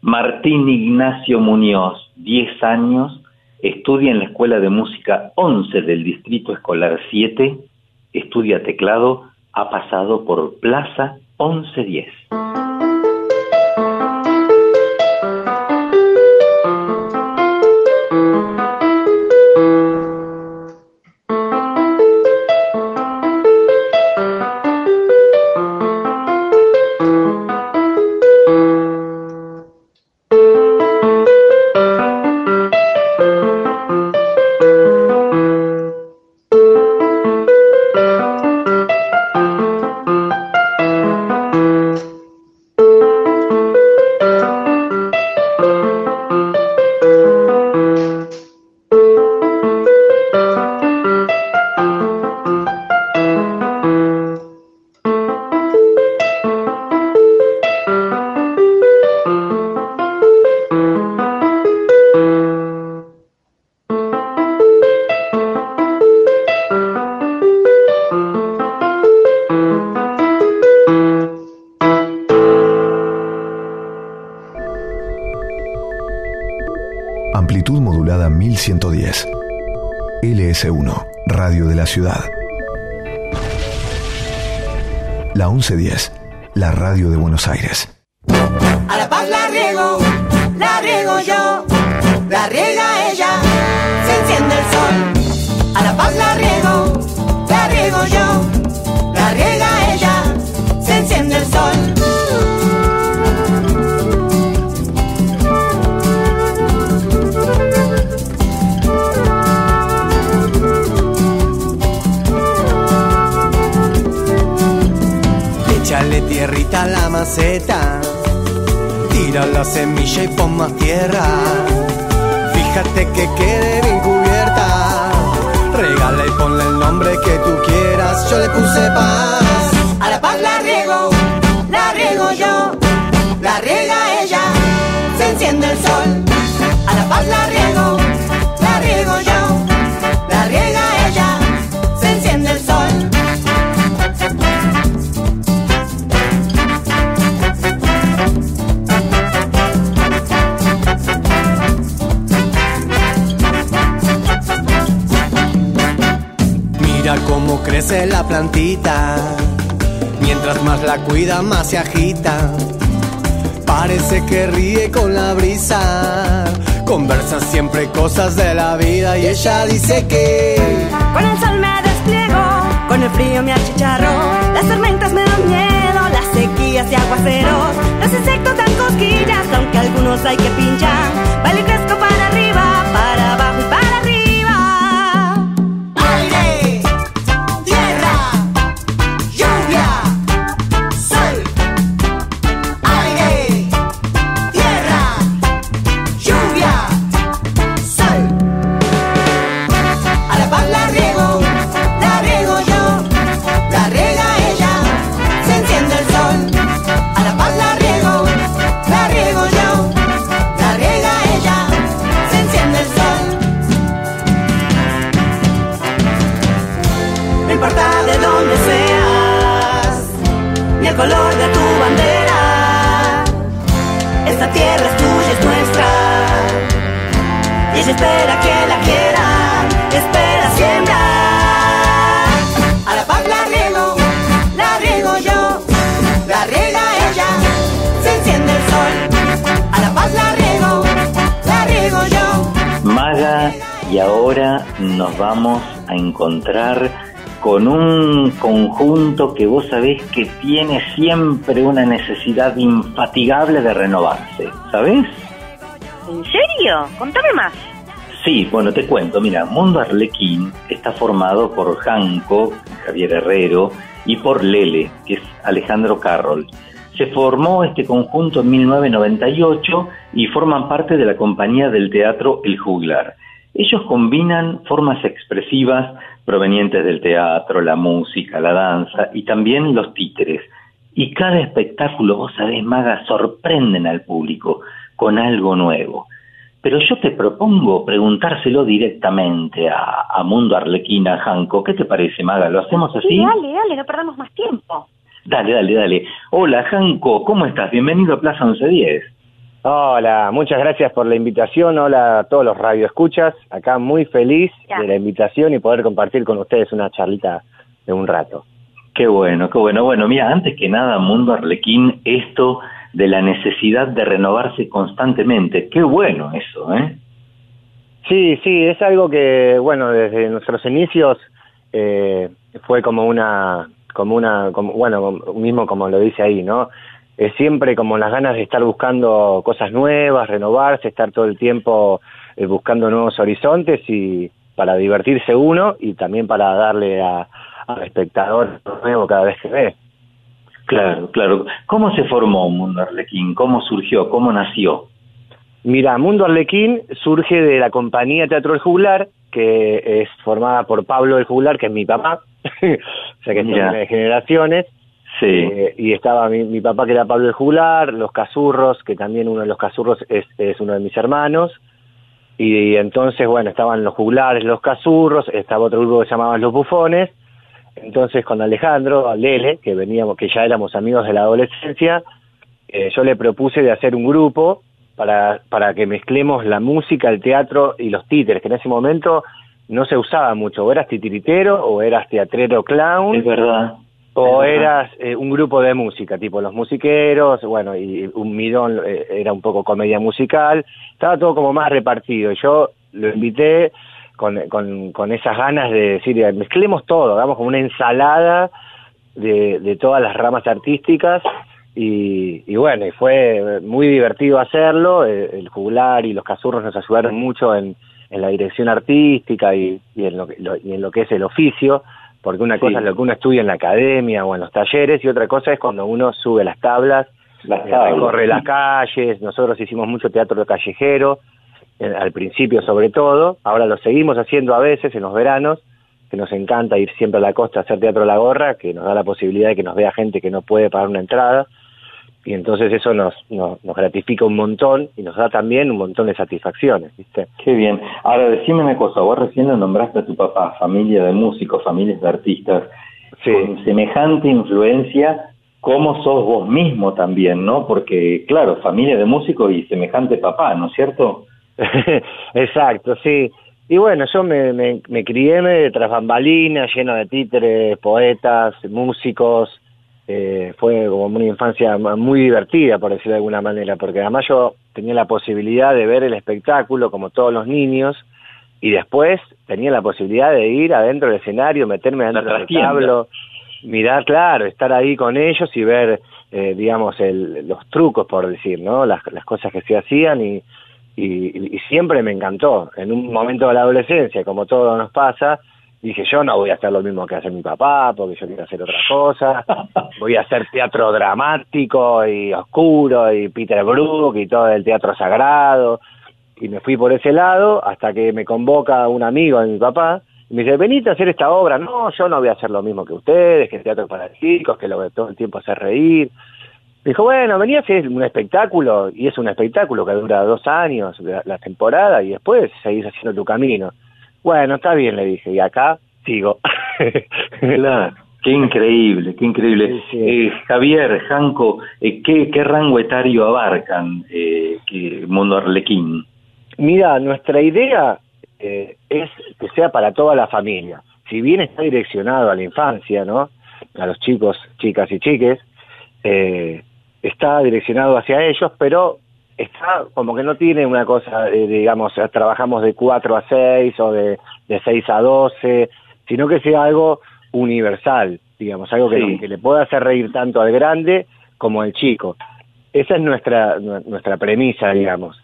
[SPEAKER 2] Martín Ignacio Muñoz, 10 años, estudia en la Escuela de Música 11 del Distrito Escolar 7, estudia teclado, ha pasado por Plaza 1110.
[SPEAKER 1] 1110, la radio de Buenos Aires.
[SPEAKER 16] A la paz la riego, la riego yo, la riega ella, se enciende el sol. A la paz la riego, la
[SPEAKER 17] plantita, mientras más la cuida más se agita. Parece que ríe con la brisa, conversa siempre cosas de la vida y ella dice que...
[SPEAKER 18] Con el sol me despliego, con el frío me achicharro, las tormentas me dan miedo, las sequías y aguaceros, los insectos dan cosquillas, aunque algunos hay que pinchar.
[SPEAKER 2] Con un conjunto que vos sabés que tiene siempre una necesidad infatigable de renovarse, ¿sabés?
[SPEAKER 3] ¿En serio? Contame más.
[SPEAKER 2] Sí, bueno, te cuento. Mira, Mundo Arlequín está formado por Janco, Javier Herrero, y por Lele, que es Alejandro Carroll. Se formó este conjunto en 1998 y forman parte de la compañía del teatro El Juglar. Ellos combinan formas expresivas provenientes del teatro, la música, la danza y también los títeres. Y cada espectáculo, vos sabés, Maga, sorprenden al público con algo nuevo. Pero yo te propongo preguntárselo directamente a, a Mundo Arlequín, a Janco. ¿Qué te parece, Maga? ¿Lo hacemos así?
[SPEAKER 3] Sí, dale, dale, no perdamos más tiempo.
[SPEAKER 2] Dale, dale, dale. Hola, Janco, ¿cómo estás? Bienvenido a Plaza 1110.
[SPEAKER 19] Hola, muchas gracias por la invitación. Hola a todos los radioescuchas. Acá muy feliz de la invitación y poder compartir con ustedes una charlita de un rato.
[SPEAKER 2] Qué bueno, qué bueno. Bueno, mira, antes que nada, Mundo Arlequín, esto de la necesidad de renovarse constantemente. Qué bueno eso, ¿eh?
[SPEAKER 19] Sí, sí, es algo que, bueno, desde nuestros inicios eh, fue como una, como una, como, bueno, como- mismo como lo dice ahí, ¿no? Es siempre como las ganas de estar buscando cosas nuevas, renovarse, estar todo el tiempo eh, buscando nuevos horizontes y para divertirse uno y también para darle a- al espectador nuevo cada vez que ve.
[SPEAKER 2] Claro, claro. ¿Cómo se formó Mundo Arlequín? ¿Cómo surgió? ¿Cómo nació?
[SPEAKER 19] Mira, Mundo Arlequín surge de la compañía Teatro El Juglar, que es formada por Pablo El Juglar, que es mi papá, o sea que
[SPEAKER 2] Ya.
[SPEAKER 19] de generaciones.
[SPEAKER 2] Sí.
[SPEAKER 19] Eh, y estaba mi, mi papá que era Pablo El Juglar, los Cazurros, que también uno de los Cazurros es, es uno de mis hermanos. Y, entonces, bueno, estaban los Juglares, los Cazurros, estaba otro grupo que se llamaban Los Bufones. Entonces con Alejandro, Lele, que veníamos, que ya éramos amigos de la adolescencia, eh, yo le propuse de hacer un grupo para, para que mezclemos la música, el teatro y los títeres, que en ese momento no se usaba mucho. O eras titiritero, o eras teatrero clown.
[SPEAKER 2] Es verdad.
[SPEAKER 19] O eras eh, un grupo de música, tipo los musiqueros, bueno, y un midón eh, era un poco comedia musical. Estaba todo como más repartido. Y yo lo invité con, con, con esas ganas de decir, mezclemos todo, hagamos como una ensalada de, de todas las ramas artísticas y, y bueno, y fue muy divertido hacerlo, eh, el juglar y los cazurros nos ayudaron mucho en, en la dirección artística y, y en lo, que- lo- y en lo que es el oficio, porque una
[SPEAKER 2] Sí.
[SPEAKER 19] cosa es lo que uno estudia en la academia o en los talleres y otra cosa es cuando uno sube las tablas,
[SPEAKER 2] Las
[SPEAKER 19] eh,
[SPEAKER 2] tablas,
[SPEAKER 19] recorre las calles, nosotros hicimos mucho teatro callejero, al principio sobre todo, ahora lo seguimos haciendo a veces en los veranos, que nos encanta ir siempre a la costa a hacer teatro a la gorra, que nos da la posibilidad de que nos vea gente que no puede pagar una entrada, y entonces eso nos, nos, nos gratifica un montón y nos da también un montón de satisfacciones, ¿viste?
[SPEAKER 2] Qué bien. Ahora, decime una cosa, vos recién lo nombraste a tu papá, familia de músicos, familias de artistas, con semejante influencia, ¿cómo sos vos mismo también, no? Porque, claro, familia de músicos y semejante papá, ¿no es cierto?
[SPEAKER 19] Exacto, sí. Y bueno, yo me, me, me crié tras bambalinas, lleno de títeres, poetas, músicos. Eh, fue como una infancia muy divertida, por decirlo de alguna manera, porque además yo tenía la posibilidad de ver el espectáculo como todos los niños y después tenía la posibilidad de ir adentro del escenario, meterme dentro del retablo, mirar, claro, estar ahí con ellos y ver, eh, digamos, el- los trucos, por decir, ¿no? Las, las cosas que se hacían y, y, y siempre me encantó. En un momento de la adolescencia, como todo nos pasa, dije, yo no voy a hacer lo mismo que hace mi papá, porque yo quiero hacer otra cosa. Voy a hacer teatro dramático y oscuro y Peter Brook y todo el teatro sagrado. Y me fui por ese lado hasta que me convoca un amigo de mi papá y me dice, venite a hacer esta obra. No, yo no voy a hacer lo mismo que ustedes, que el teatro es para chicos, que lo que todo el tiempo hacer reír. Me dijo, bueno, vení a hacer un espectáculo, y es un espectáculo que dura dos años, la, la temporada, y después seguís haciendo tu camino. Bueno, está bien, le dije, y acá sigo.
[SPEAKER 2] Claro, qué increíble, qué increíble. Eh, Javier, Janco, eh, ¿qué, ¿qué rango etario abarcan eh, que Mundo Arlequín?
[SPEAKER 19] Mira, nuestra idea eh, es que sea para toda la familia. Si bien está direccionado a la infancia, ¿no? A los chicos, chicas y chiques, eh, está direccionado hacia ellos, pero está como que no tiene una cosa, eh, digamos, trabajamos de 4 a 6 o de, de 6 a 12, sino que sea algo universal, digamos, algo que,
[SPEAKER 2] Sí.
[SPEAKER 19] que le pueda hacer reír tanto al grande como al chico. Esa es nuestra, nu- nuestra premisa, digamos.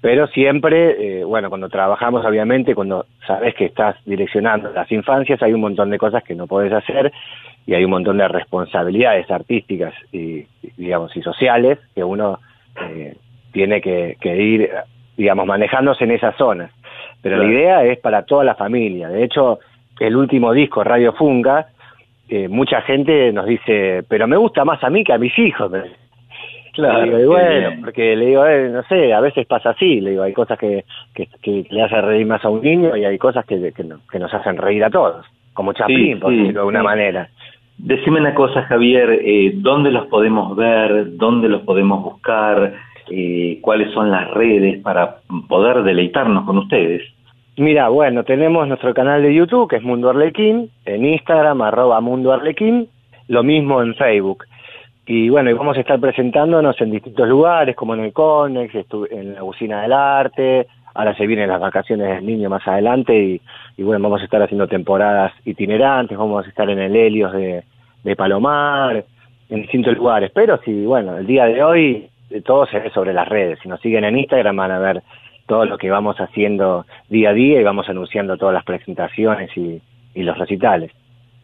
[SPEAKER 19] Pero siempre, eh, bueno, cuando trabajamos, obviamente, cuando sabes que estás direccionando las infancias, hay un montón de cosas que no podés hacer y hay un montón de responsabilidades artísticas y, y, digamos, y sociales que uno eh, tiene que, que ir, digamos, manejándose en esas zonas. Pero
[SPEAKER 2] Claro.
[SPEAKER 19] la idea es para toda la familia. De hecho, el último disco, Radio Funga, eh, mucha gente nos dice, pero me gusta más a mí que a mis hijos.
[SPEAKER 2] Claro,
[SPEAKER 19] digo, y bueno,
[SPEAKER 2] bien.
[SPEAKER 19] porque le digo, eh, no sé, a veces pasa así, le digo, hay cosas que, que, que le hacen reír más a un niño y hay cosas que, que, no- que nos hacen reír a todos, como Chaplin,
[SPEAKER 2] Sí,
[SPEAKER 19] por
[SPEAKER 2] sí,
[SPEAKER 19] decirlo de alguna
[SPEAKER 2] sí.
[SPEAKER 19] manera.
[SPEAKER 2] Decime una cosa, Javier, eh, ¿dónde los podemos ver? ¿Dónde los podemos buscar? Eh, ¿Cuáles son las redes para poder deleitarnos con ustedes?
[SPEAKER 19] Mira, bueno, tenemos nuestro canal de YouTube, que es Mundo Arlequín, en Instagram, arroba Mundo Arlequín, lo mismo en Facebook. Y bueno, y vamos a estar presentándonos en distintos lugares, como en el Conex, en la Usina del Arte, ahora se vienen las vacaciones del niño más adelante y, bueno, vamos a estar haciendo temporadas itinerantes, vamos a estar en el Helios de, de Palomar, en distintos lugares. Pero sí, bueno, el día de hoy todo se ve sobre las redes. Si nos siguen en Instagram van a ver todo lo que vamos haciendo día a día y vamos anunciando todas las presentaciones y, y los recitales.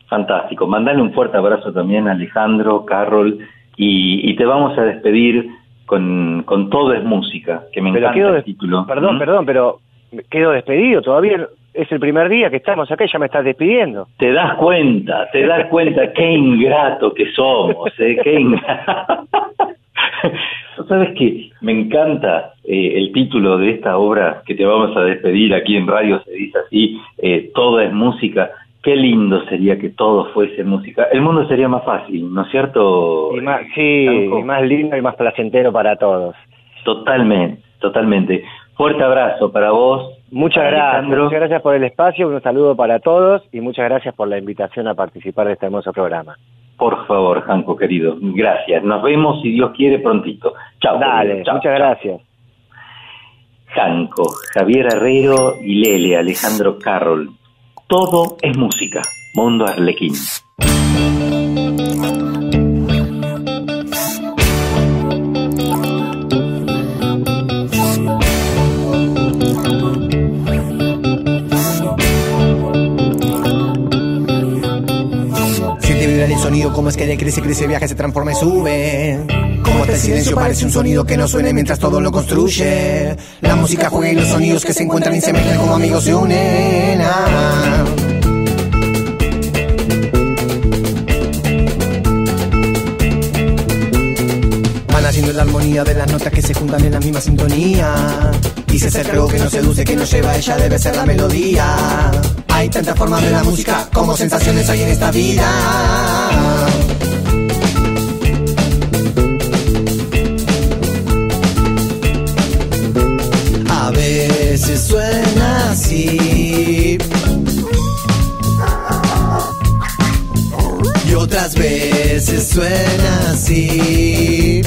[SPEAKER 2] Fantástico. Mandale un fuerte abrazo también a Alejandro, Carol, y, y te vamos a despedir con, con Todo es Música, que me
[SPEAKER 19] Pero
[SPEAKER 2] encanta
[SPEAKER 19] quedo
[SPEAKER 2] el título.
[SPEAKER 19] Perdón,
[SPEAKER 2] ¿Mm?
[SPEAKER 19] perdón, pero quedo despedido. Todavía es el primer día que estamos acá y ya me estás despidiendo.
[SPEAKER 2] Te das cuenta, te das cuenta qué ingrato que somos, ¿eh? Qué ingrato. ¿Sabes qué? Me encanta eh, el título de esta obra que te vamos a despedir aquí en radio, se dice así, eh, todo es música. Qué lindo sería que todo fuese música. El mundo sería más fácil, ¿no es cierto?
[SPEAKER 19] Y más, sí, y más lindo y más placentero para todos.
[SPEAKER 2] Totalmente, totalmente. Fuerte abrazo para vos.
[SPEAKER 19] Muchas gracias,
[SPEAKER 2] Alejandro.
[SPEAKER 19] muchas gracias por el espacio, un saludo para todos y muchas gracias por la invitación a participar de este hermoso programa.
[SPEAKER 2] Por favor, Janco, querido. Gracias. Nos vemos, si Dios quiere, prontito. Chao.
[SPEAKER 19] Dale, muchas gracias.
[SPEAKER 2] Janco, Javier Herrero y Lele, Alejandro Carroll. Todo es música. Mundo Arlequín.
[SPEAKER 17] Como es que crece, crece, viaja, se transforma y sube. Como hasta el silencio parece un sonido que no suene mientras todo lo construye. La música juega y los sonidos que se encuentran y se mezclan como amigos se unen. Ah. Haciendo la armonía de las notas que se juntan en la misma sintonía. Dice ser algo que nos seduce, que nos lleva ella, debe ser la melodía. Hay tantas formas de la música como sensaciones hay en esta vida. A veces suena así. Y otras veces suena así.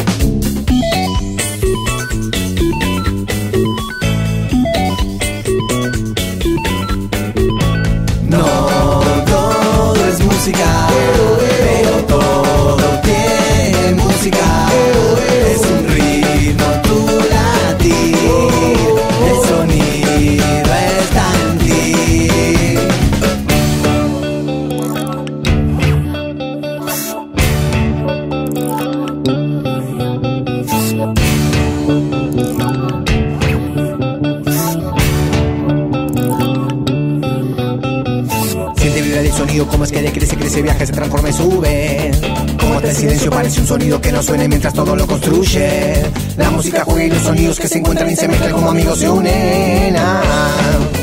[SPEAKER 17] Crece, viaja, se transforma y sube. Como el silencio parece un sonido que no suene mientras todo lo construye. La música juega y los sonidos que se encuentran y se mezclan como amigos se unen. Ah.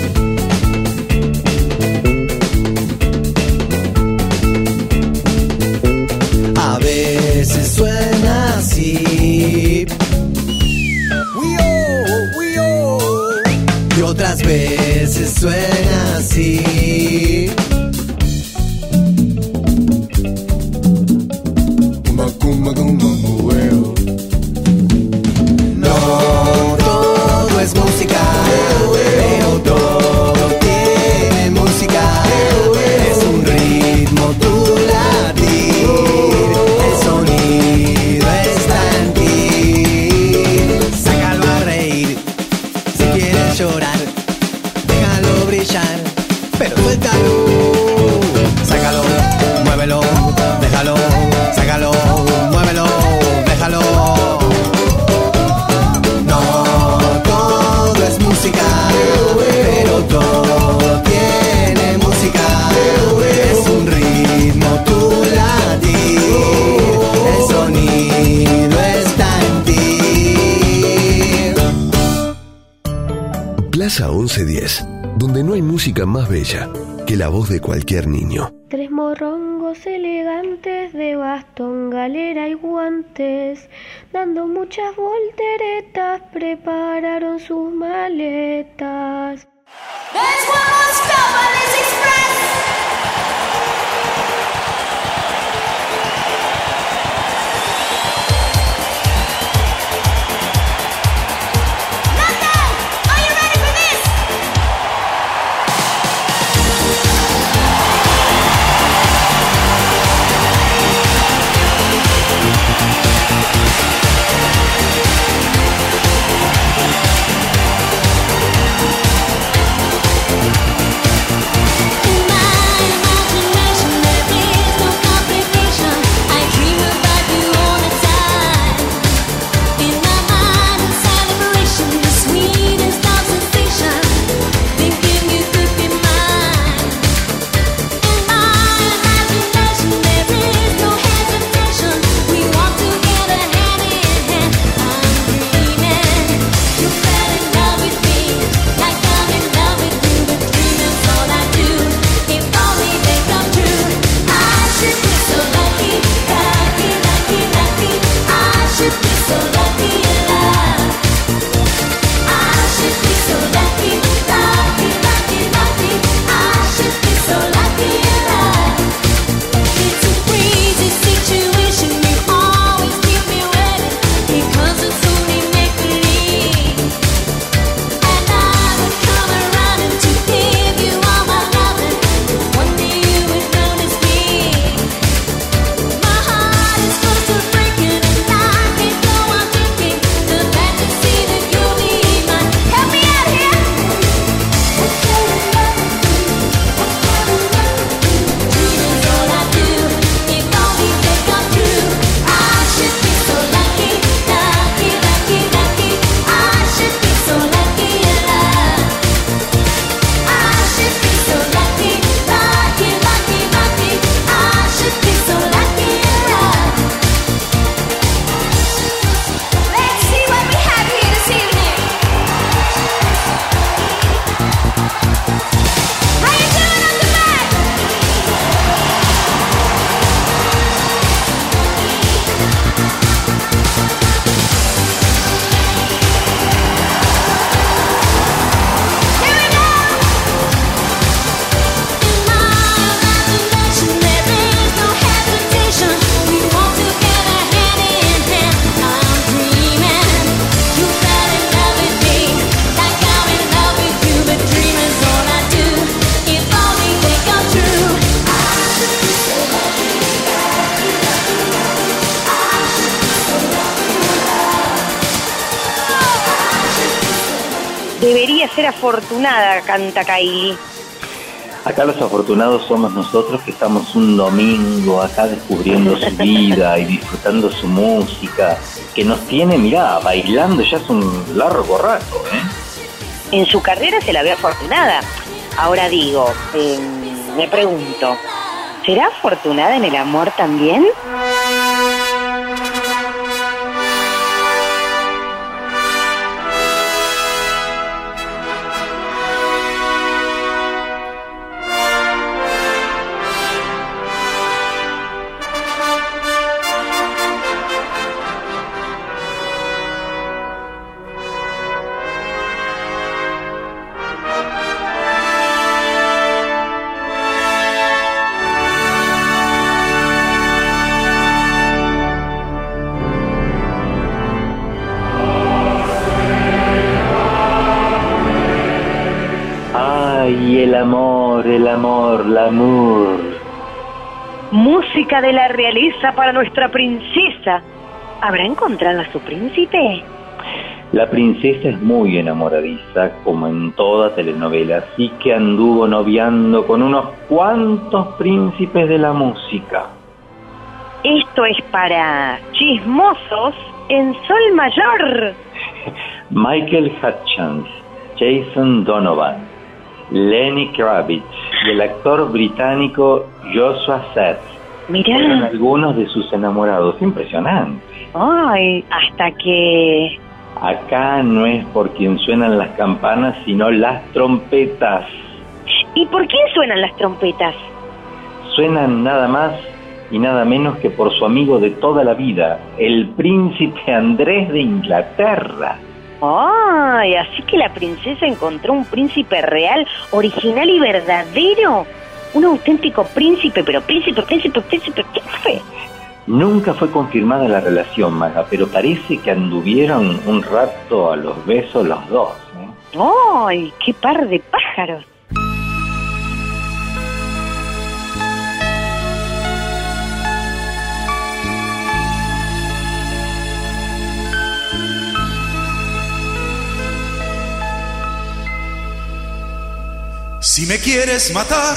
[SPEAKER 1] Que la voz de cualquier niño.
[SPEAKER 11] Tres morrongos elegantes de bastón, galera y guantes, dando muchas
[SPEAKER 3] afortunada, canta Kylie.
[SPEAKER 2] Acá los afortunados somos nosotros que estamos un domingo acá descubriendo su vida y disfrutando su música, que nos tiene, mirá, bailando ya hace un largo rato, ¿eh?
[SPEAKER 3] En su carrera se la ve afortunada. Ahora digo, eh, me pregunto, ¿será afortunada en el amor también? Música de la realeza para nuestra princesa. ¿Habrá encontrado a su príncipe?
[SPEAKER 2] La princesa es muy enamoradiza, como en toda telenovela, así que anduvo noviando con unos cuantos príncipes de la música.
[SPEAKER 3] Esto es para chismosos en Sol Mayor.
[SPEAKER 2] Michael Hutchins, Jason Donovan, Lenny Kravitz y el actor británico Joshua Seth
[SPEAKER 3] Mirá.
[SPEAKER 2] fueron algunos de sus enamorados. Impresionante.
[SPEAKER 3] Ay, hasta que...
[SPEAKER 2] Acá no es por quien suenan las campanas, sino las trompetas.
[SPEAKER 3] ¿Y por quién suenan las trompetas?
[SPEAKER 2] Suenan nada más y nada menos que por su amigo de toda la vida, el príncipe Andrés de Inglaterra.
[SPEAKER 3] Ay, así que la princesa encontró un príncipe real, original y verdadero. Un auténtico príncipe, pero príncipe, príncipe, príncipe, ¿qué fue?
[SPEAKER 2] Nunca fue confirmada la relación, Maga, pero parece que anduvieron un rato a los besos los dos. ¿eh?
[SPEAKER 3] ¡Ay, qué par de pájaros!
[SPEAKER 20] Si me quieres matar,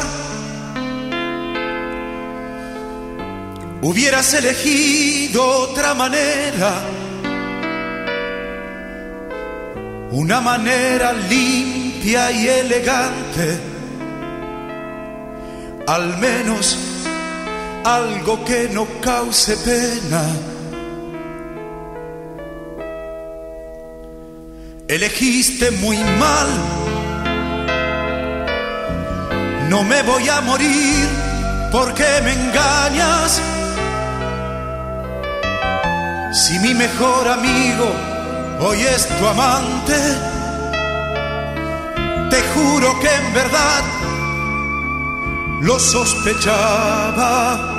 [SPEAKER 20] hubieras elegido otra manera, una manera limpia y elegante, al menos algo que no cause pena. Elegiste muy mal. No me voy a morir porque me engañas. Si mi mejor amigo hoy es tu amante, te juro que en verdad lo sospechaba.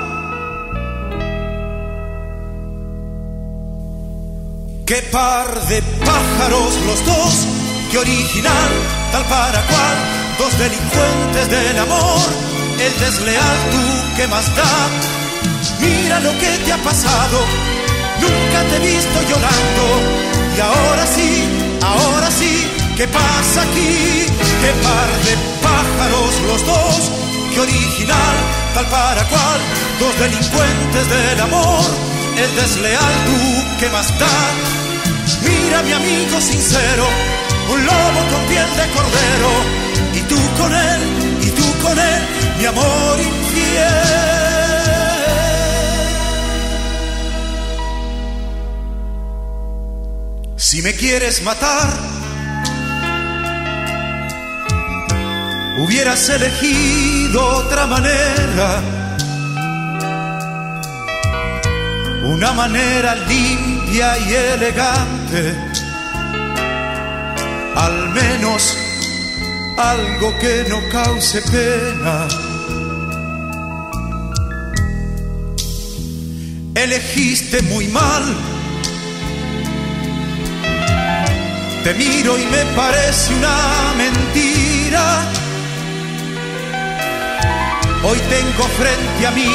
[SPEAKER 20] Qué par de pájaros los dos, qué original, tal para cual dos delincuentes del amor, el desleal tú que más da. Mira lo que te ha pasado, nunca te he visto llorando. Y ahora sí, ahora sí, ¿qué pasa aquí? Qué par de pájaros los dos, qué original, tal para cual, dos delincuentes del amor, el desleal tú que más da. Mira mi amigo sincero, un lobo con piel de cordero y tú con él, y tú con él, mi amor infiel. Si me quieres matar, hubieras elegido otra manera, una manera limpia y elegante, al menos algo que no cause pena. Elegiste muy mal. Te miro y me parece una mentira. Hoy tengo frente a mí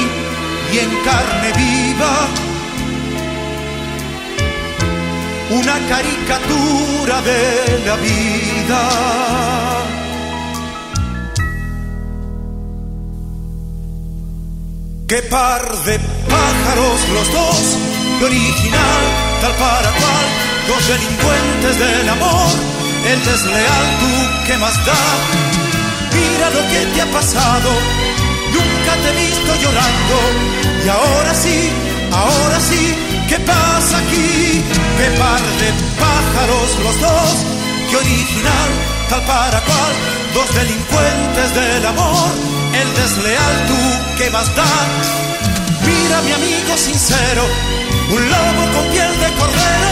[SPEAKER 20] y en carne viva una caricatura de la vida. Qué par de pájaros los dos, de original, tal para cual, dos delincuentes del amor, el desleal tú, ¿qué más da? Mira lo que te ha pasado, nunca te he visto llorando, y ahora sí, ahora sí, ¿qué pasa aquí? Qué par de pájaros los dos, qué original, tal para cual, dos delincuentes del amor, el desleal tú, ¿qué más da? Mira mi amigo sincero, un lobo con piel de cordero,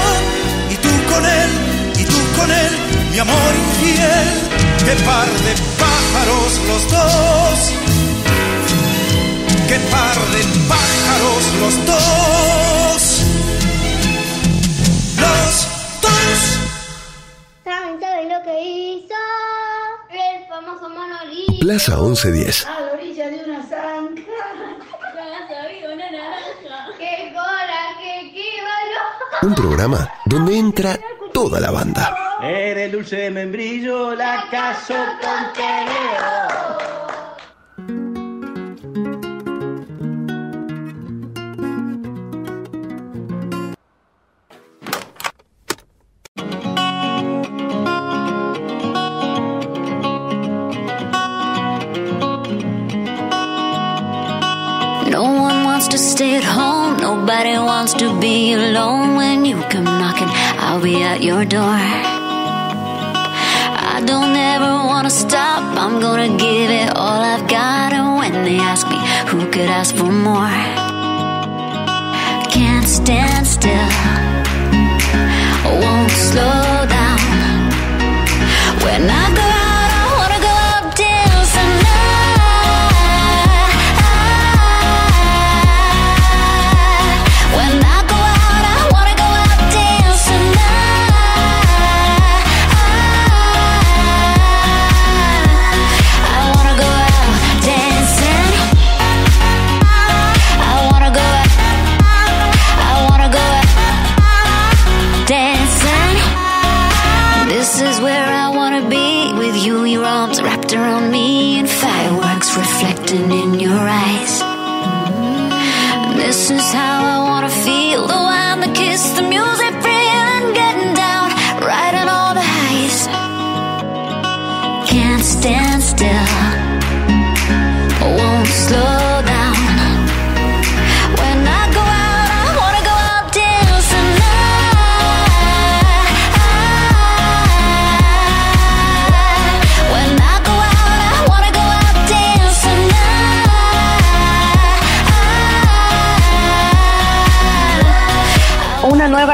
[SPEAKER 20] con él, y tú con él, mi amor infiel, qué par de pájaros los dos, qué par de pájaros los dos, los dos.
[SPEAKER 15] ¿Saben todo lo que hizo? El famoso monolito.
[SPEAKER 1] Plaza 1110.
[SPEAKER 15] A la orilla de una zanja. una naranja. ¡Qué coraje, qué valor!
[SPEAKER 1] Un programa donde entra toda la banda.
[SPEAKER 21] Eres dulce de membrillo, la caso con
[SPEAKER 8] I'll be at your door. I don't ever wanna stop. I'm gonna give it all I've got. And when they ask me who could ask for more, can't stand still.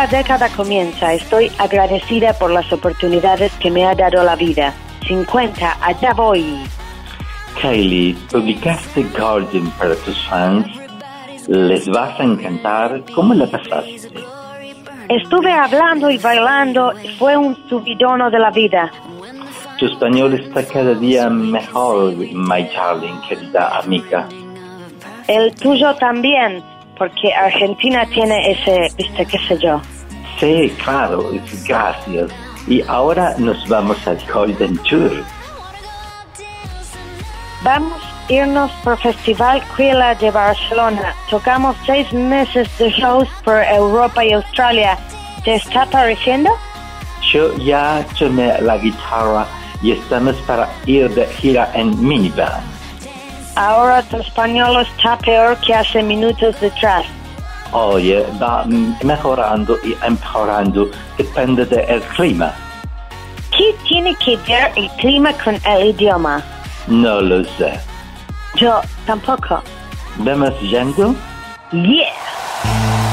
[SPEAKER 3] Nueva década comienza. Estoy agradecida por las oportunidades que me ha dado la vida. 50, allá voy.
[SPEAKER 2] Kylie, publicaste Guardian para tus fans. Les vas a encantar. ¿Cómo la pasaste?
[SPEAKER 3] Estuve hablando y bailando. Fue un subidono de la vida.
[SPEAKER 2] Tu español está cada día mejor, my darling, querida amiga.
[SPEAKER 3] El tuyo también, porque Argentina tiene ese, viste, qué sé yo.
[SPEAKER 2] Sí, claro, gracias. Y ahora nos vamos al Golden Tour.
[SPEAKER 3] Vamos a irnos por Festival Quila de Barcelona. Tocamos seis meses de shows por Europa y Australia. ¿Te está pareciendo?
[SPEAKER 2] Yo ya tomé la guitarra y estamos para ir de gira en minivan.
[SPEAKER 3] Ahora tu español está peor que hace minutos detrás.
[SPEAKER 2] Oye, va mejorando y empeorando, depende del clima.
[SPEAKER 3] ¿Qué tiene que ver el clima con el idioma?
[SPEAKER 2] No lo sé.
[SPEAKER 3] Yo tampoco.
[SPEAKER 2] ¿Vamos yendo?
[SPEAKER 3] Yeah.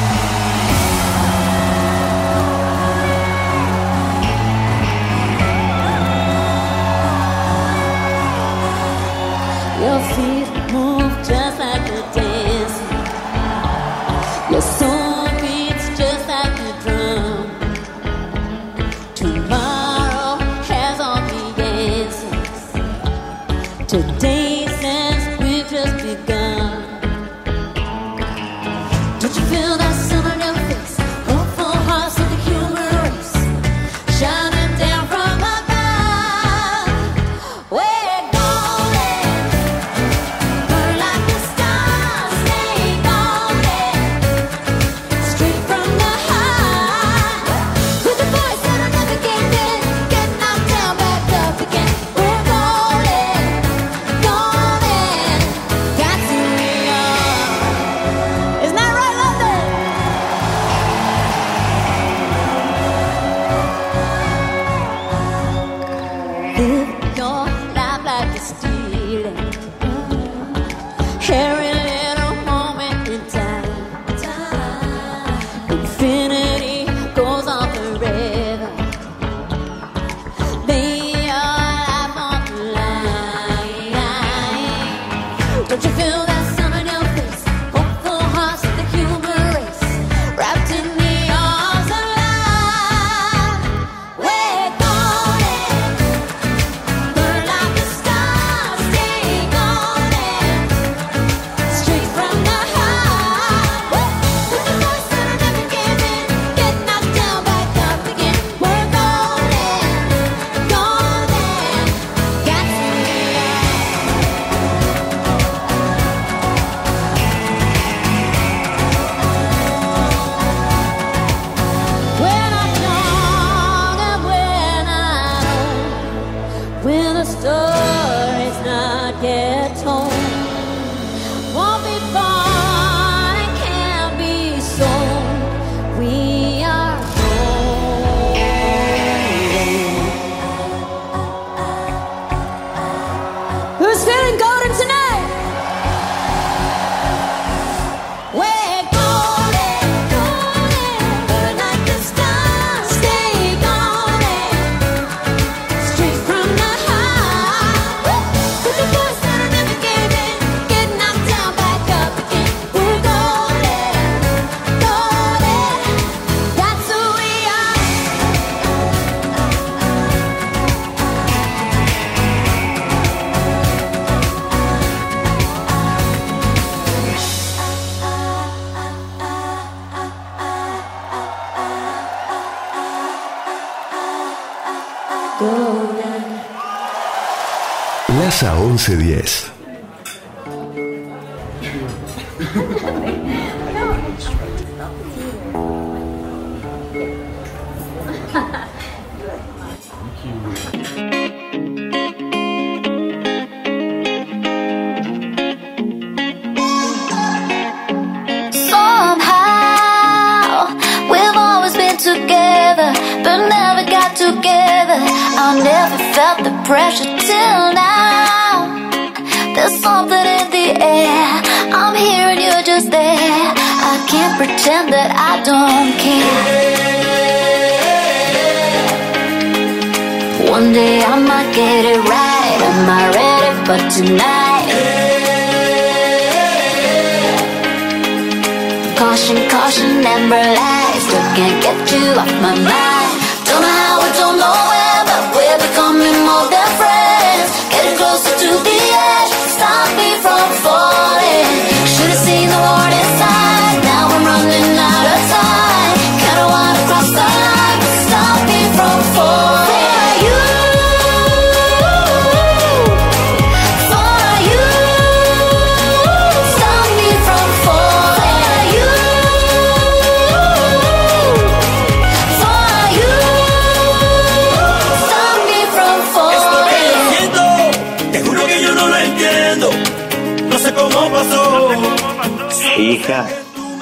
[SPEAKER 8] Caution, caution, amber lights. Still can't get you off my mind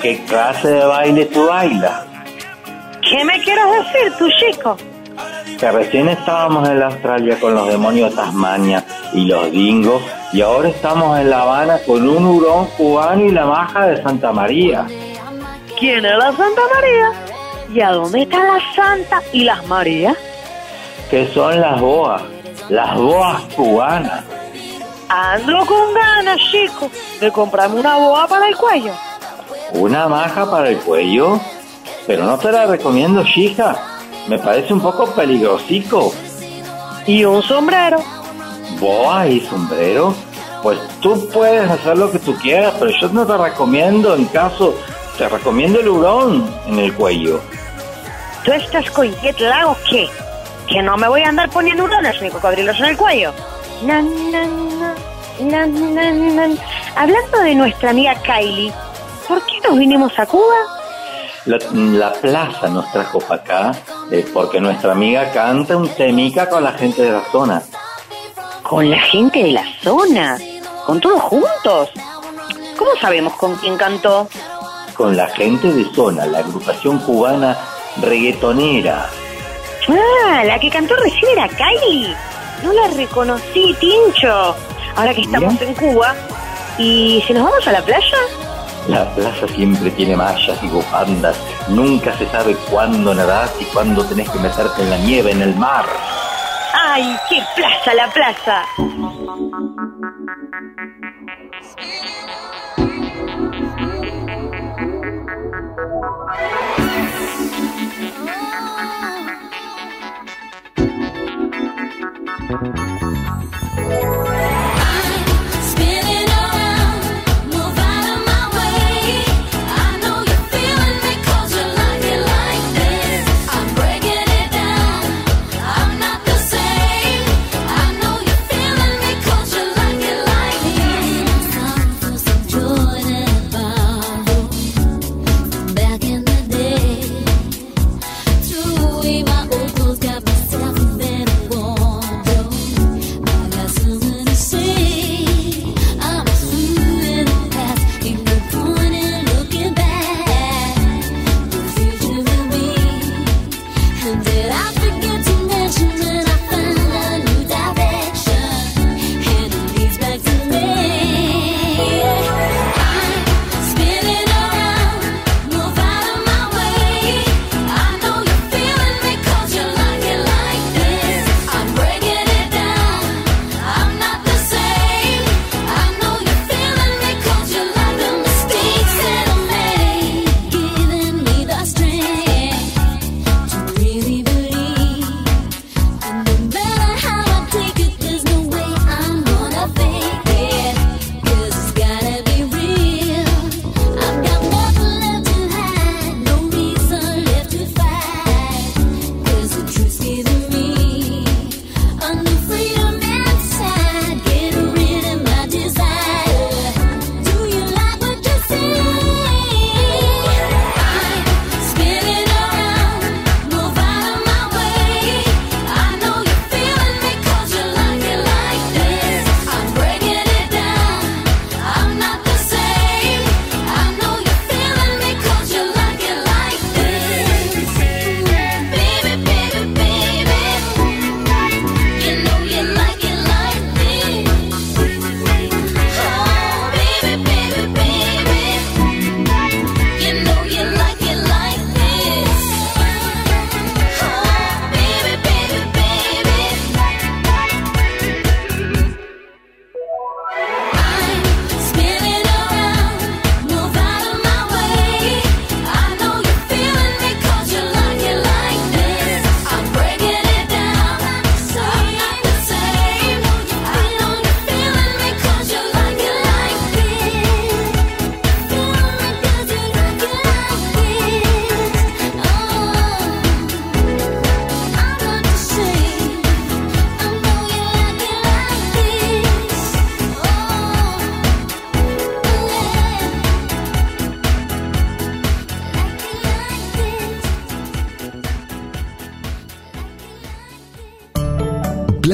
[SPEAKER 2] ¿qué clase de baile tú bailas?
[SPEAKER 3] ¿Qué me quieres decir, tu chico?
[SPEAKER 2] Que recién estábamos en la Australia con los demonios de Tasmania y los dingos, y ahora estamos en La Habana con un hurón cubano y la maja de Santa María.
[SPEAKER 3] ¿Quién es la Santa María? ¿Y a dónde está la Santa y las Marías?
[SPEAKER 2] que son las boas, las boas cubanas.
[SPEAKER 3] Ando con ganas, chico, de comprarme una boa para el cuello.
[SPEAKER 2] Una maja para el cuello, pero no te la recomiendo, chica. Me parece un poco peligrosico.
[SPEAKER 3] ¿Y un sombrero?
[SPEAKER 2] Boa y sombrero. Pues tú puedes hacer lo que tú quieras, pero yo no te recomiendo, en caso, te recomiendo el hurón en el cuello.
[SPEAKER 3] ¿Tú estás lag o qué? Que no me voy a andar poniendo hurones ni cocodrilos en el cuello. Na, na, na, na, na, na. Hablando de nuestra amiga Kylie, ¿por qué nos vinimos a Cuba?
[SPEAKER 2] La, plaza nos trajo para acá eh, porque nuestra amiga canta un temica con la gente de la zona.
[SPEAKER 3] ¿Con la gente de la zona? ¿Con todos juntos? ¿Cómo sabemos con quién cantó?
[SPEAKER 2] Con la gente de zona, la agrupación cubana reggaetonera.
[SPEAKER 3] Ah, la que cantó recién era Kylie. No la reconocí, Tincho. Ahora que estamos en Cuba.
[SPEAKER 8] ¿Y si nos vamos a la playa?
[SPEAKER 2] La plaza siempre tiene mallas y bufandas. Nunca se sabe cuándo nadás y cuándo tenés que meterte en la nieve, en el mar.
[SPEAKER 8] ¡Ay, qué plaza la plaza!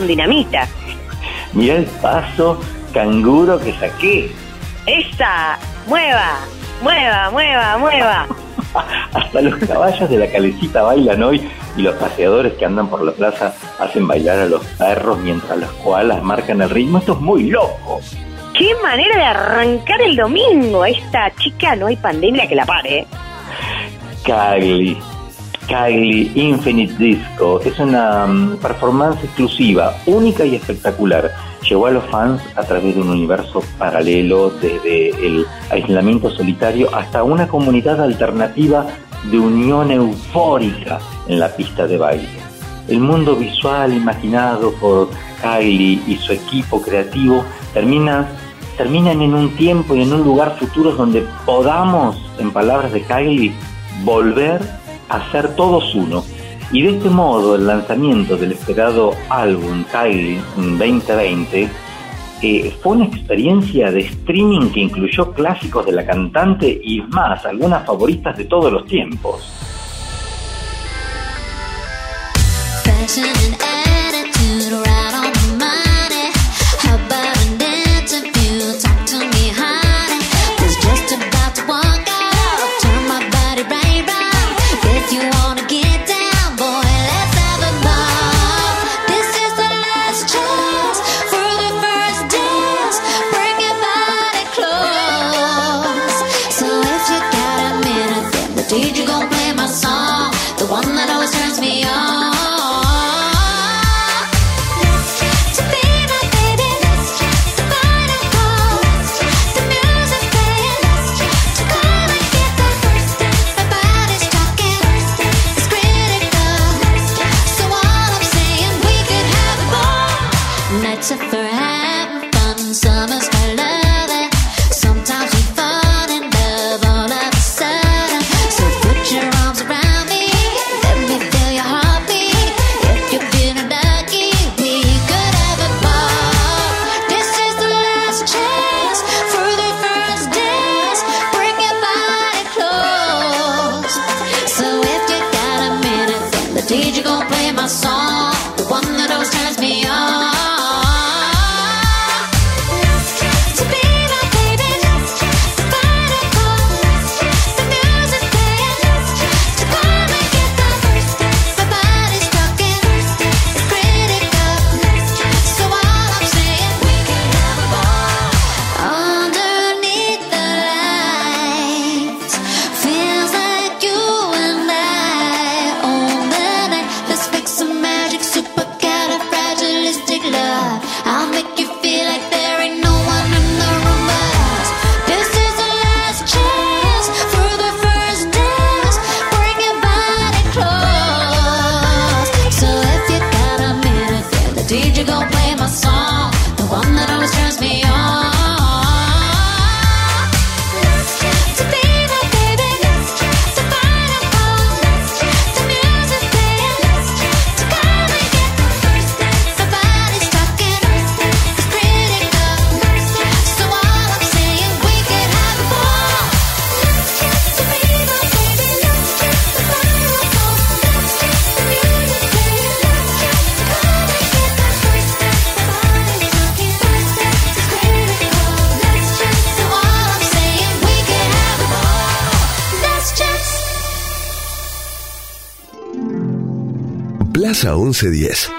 [SPEAKER 3] Son dinamita.
[SPEAKER 8] Mirá el paso canguro que saqué.
[SPEAKER 3] Esa, mueva, mueva, mueva, mueva.
[SPEAKER 8] Hasta los caballos de la calecita bailan hoy y los paseadores que andan por la plaza hacen bailar a los perros mientras los koalas marcan el ritmo. Esto es muy loco.
[SPEAKER 3] Qué manera de arrancar el domingo. Esta chica no hay pandemia que la pare.
[SPEAKER 8] Cagli, Cagli Infinite Disco es una mm, performance exclusiva, única y espectacular. Llevó a los fans a través de un universo paralelo, desde el aislamiento solitario hasta una comunidad alternativa de unión eufórica en la pista de baile. El mundo visual imaginado por Kylie y su equipo creativo termina, terminan en un tiempo y en un lugar futuros donde podamos, en palabras de Kylie, volver a ser todos uno. Y de este modo el lanzamiento del esperado álbum Kylie en 2020 eh, fue una experiencia de streaming que incluyó clásicos de la cantante y más, algunas favoritas de todos los tiempos.
[SPEAKER 7] Plaza 1110.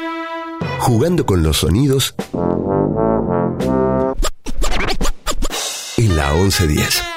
[SPEAKER 7] Jugando con los sonidos en la 1110.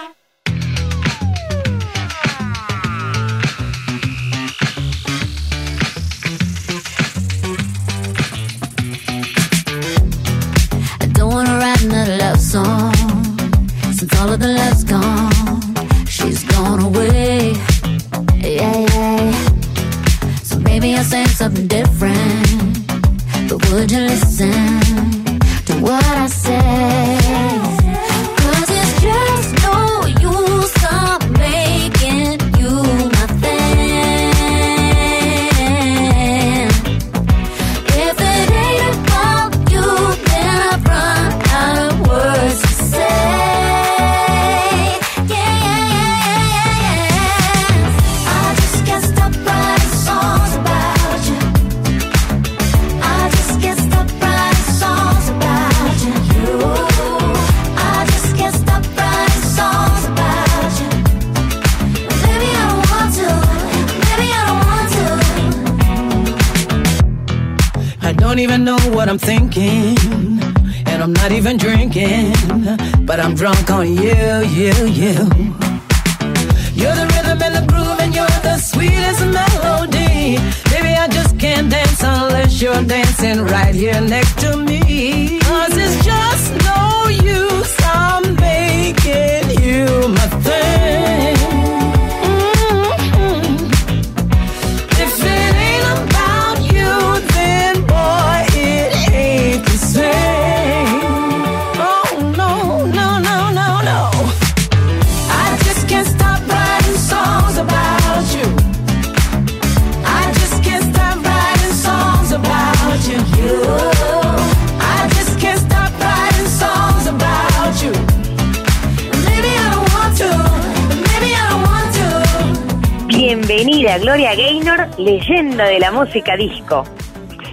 [SPEAKER 3] Leyenda de la música disco.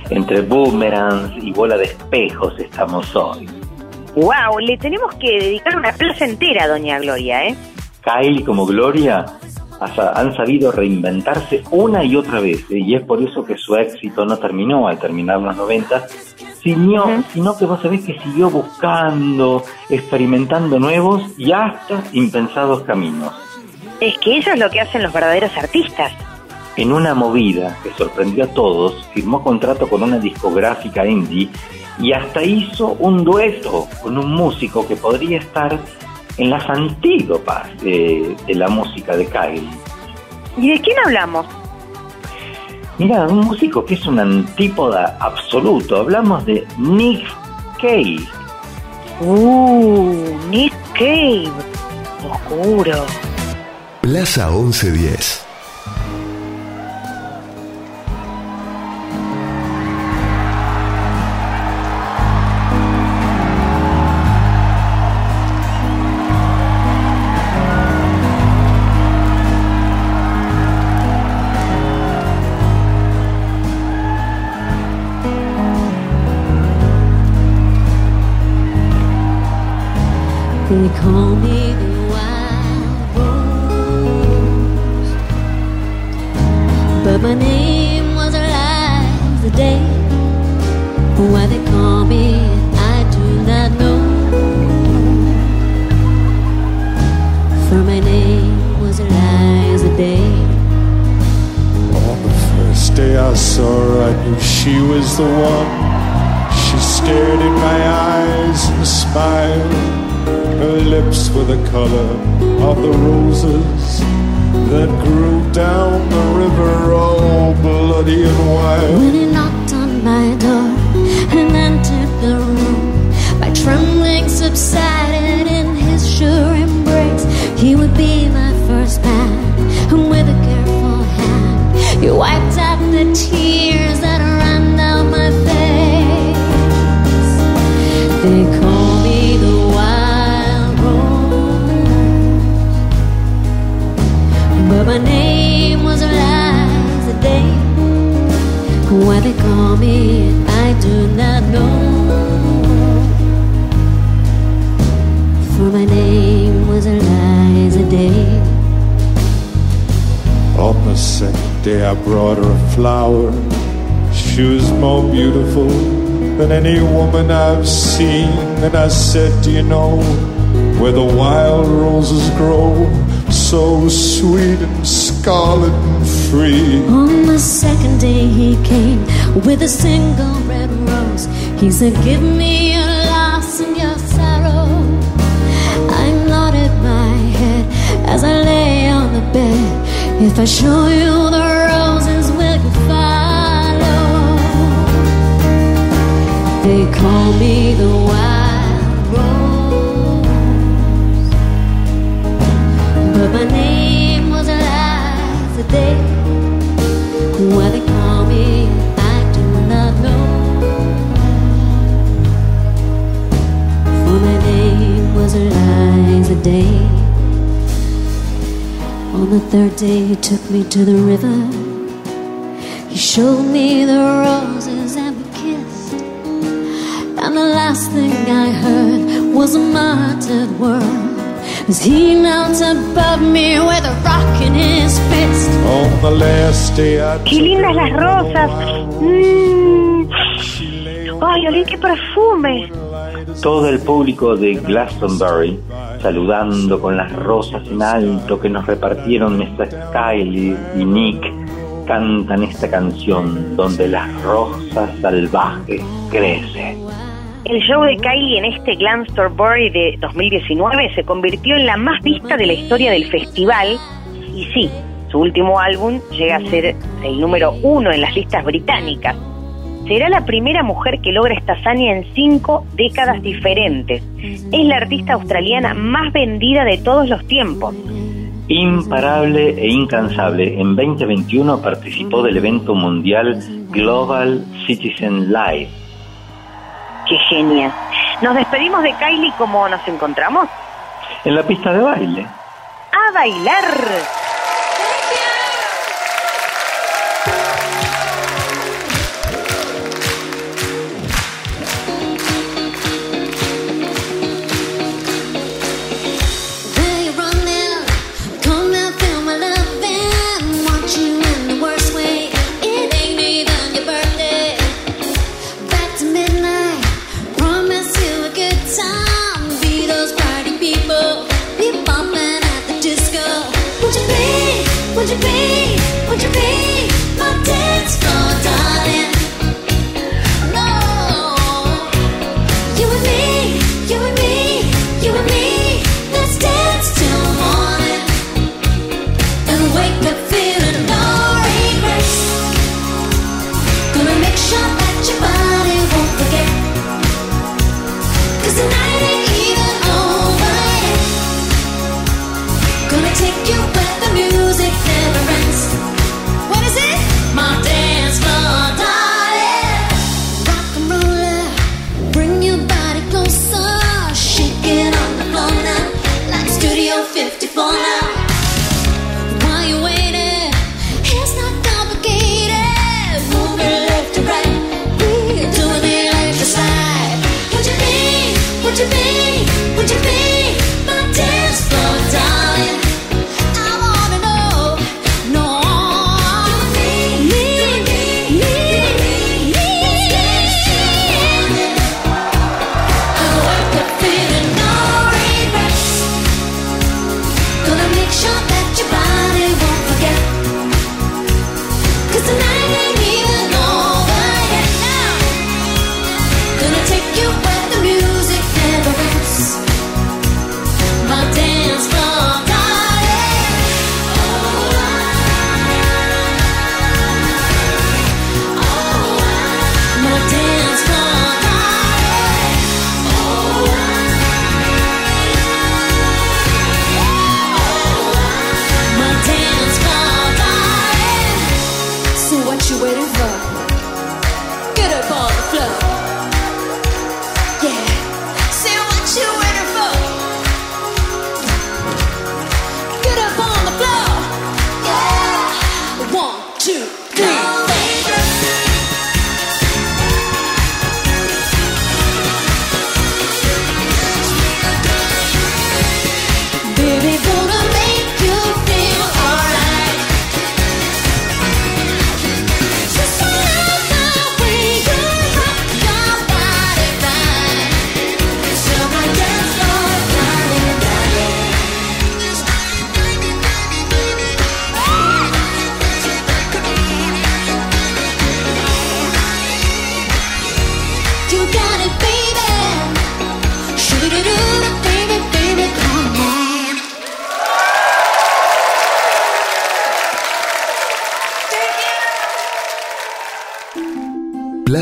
[SPEAKER 2] Entre boomerangs y bola de espejos estamos hoy.
[SPEAKER 3] Wow, le tenemos que dedicar una plaza entera a Doña Gloria, ¿eh?
[SPEAKER 2] Kyle como Gloria ha- han sabido reinventarse una y otra vez ¿eh? y es por eso que su éxito no terminó al terminar los 90, sino, sino que vos sabés que siguió buscando, experimentando nuevos y hasta impensados caminos.
[SPEAKER 3] Es que eso es lo que hacen los verdaderos artistas.
[SPEAKER 2] En una movida que sorprendió a todos, firmó contrato con una discográfica indie y hasta hizo un dueto con un músico que podría estar en las antídopas de, de la música de Kyle.
[SPEAKER 3] ¿Y de quién hablamos?
[SPEAKER 2] Mira, un músico que es un antípoda absoluto. Hablamos de Nick Cave.
[SPEAKER 3] Uh, Nick Cave. Oscuro.
[SPEAKER 7] Plaza 1110.
[SPEAKER 8] They call me the wild rose, but my name was alive the day. Why they call me, I do not know. For my name was Eliza Day.
[SPEAKER 22] On the first day I saw her, I knew she was the one. She stared in my eyes and smiled. Her lips were the color of the roses that grew down the river, all bloody and wild.
[SPEAKER 8] When he knocked on my door and entered the room, my trembling subsided in his sure embrace. He would be my first man, and with a careful hand, he wiped out the tears that Why they call me, I do not know. For my name was Eliza Day.
[SPEAKER 22] Second day I brought her a flower. She was more beautiful than any woman I've seen. And I said, Do you know where the wild roses grow? So sweet and scarlet and free.
[SPEAKER 23] On the second day he came with a single red rose. He said, Give me your loss and your sorrow. I nodded my head as I lay on the bed. If I show you the roses, will you follow? They call me the wild rose, but my name was Eliza Day. Third day, he took me to the river. He showed me the roses and we kissed. And the last thing I heard was a muttered word. As he knelt above me with a rock in his fist.
[SPEAKER 22] On the last day I
[SPEAKER 8] Qué lindas las rosas. Mm. Ay, olí qué perfume.
[SPEAKER 2] Todo el público de Glastonbury saludando con las rosas en alto que nos repartieron Mr. Kylie y Nick cantan esta canción donde las rosas salvajes crecen.
[SPEAKER 8] El show de Kylie en este Glastonbury de 2019 se convirtió en la más vista de la historia del festival y sí, su último álbum llega a ser el número uno en las listas británicas. Será la primera mujer que logra esta hazaña en cinco décadas diferentes. Es la artista australiana más vendida de todos los tiempos.
[SPEAKER 2] Imparable e incansable, en 2021 participó del evento mundial Global Citizen Live.
[SPEAKER 8] ¡Qué genia! Nos despedimos de Kylie como nos encontramos.
[SPEAKER 2] En la pista de baile.
[SPEAKER 8] ¡A bailar!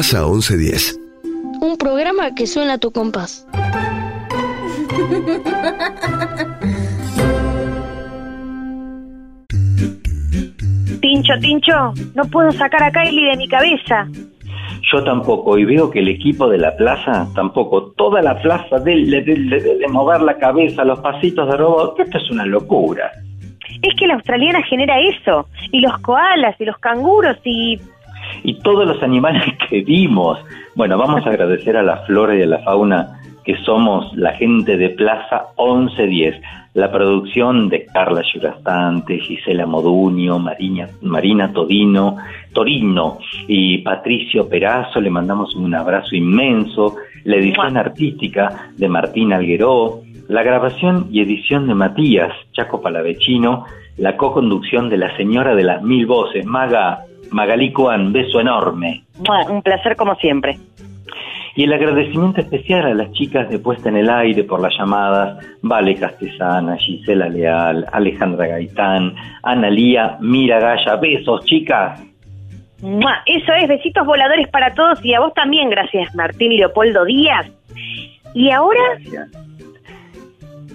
[SPEAKER 1] Plaza 1110.
[SPEAKER 4] Un programa que suena a tu compás.
[SPEAKER 3] Tincho, Tincho, no puedo sacar a Kylie de mi cabeza.
[SPEAKER 2] Yo tampoco, y veo que el equipo de la plaza tampoco. Toda la plaza de, de, de- de mover la cabeza, los pasitos de robot, esto es una locura.
[SPEAKER 3] Es que la australiana genera eso. Y los koalas y los canguros y...
[SPEAKER 2] Y todos los animales que vimos. Bueno, vamos a agradecer a la flora y a la fauna que somos la gente de Plaza 1110. La producción de Carla Yurastante, Gisela Moduño, Marina, Marina Todino, Torino y Patricio Perazo. Le mandamos un abrazo inmenso. La edición artística de Martín Algueró. La grabación y edición de Matías Chaco Palavecino. La co-conducción de la señora de las mil voces, Maga Magalí Cuan. Beso enorme.
[SPEAKER 3] Un placer como siempre.
[SPEAKER 2] Y el agradecimiento especial a las chicas de Puesta en el Aire por las llamadas, Vale Castesana, Gisela Leal, Alejandra Gaitán, Analía Miragaya. Besos, chicas.
[SPEAKER 3] Eso es, besitos voladores para todos y a vos también, gracias Martín Leopoldo Díaz. Y ahora,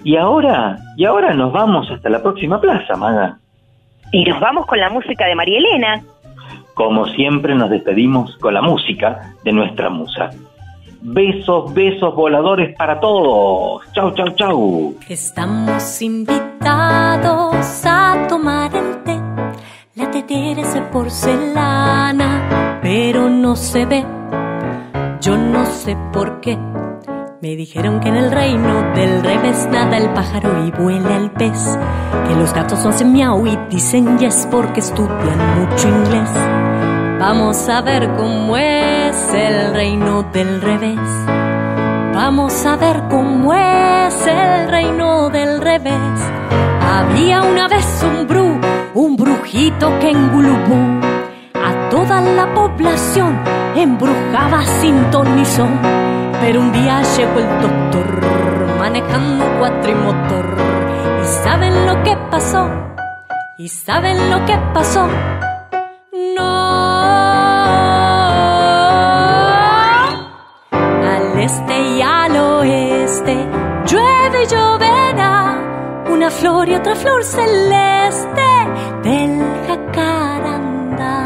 [SPEAKER 2] Y ahora, y ahora nos vamos hasta la próxima plaza, Maga.
[SPEAKER 3] y nos vamos con la música de María Elena.
[SPEAKER 2] Como siempre nos despedimos con la música de nuestra musa. Besos, besos voladores para todos. Chau, chau, chau.
[SPEAKER 5] Estamos invitados a tomar el té. La tetera es de porcelana, pero no se ve. Yo no sé por qué. Me dijeron que en el reino del revés nada el pájaro y vuela el pez. Que los gatos no hacen miau y dicen yes porque estudian mucho inglés. Vamos a ver cómo es el reino del revés. Vamos a ver cómo es el reino del revés. Había una vez un bru, un brujito que en Gulubú a toda la población embrujaba sin ton ni son. Pero un día llegó el doctor manejando cuatrimotor. ¿Y saben lo que pasó? ¿Y saben lo que pasó? Una flor y otra flor celeste del jacarandá.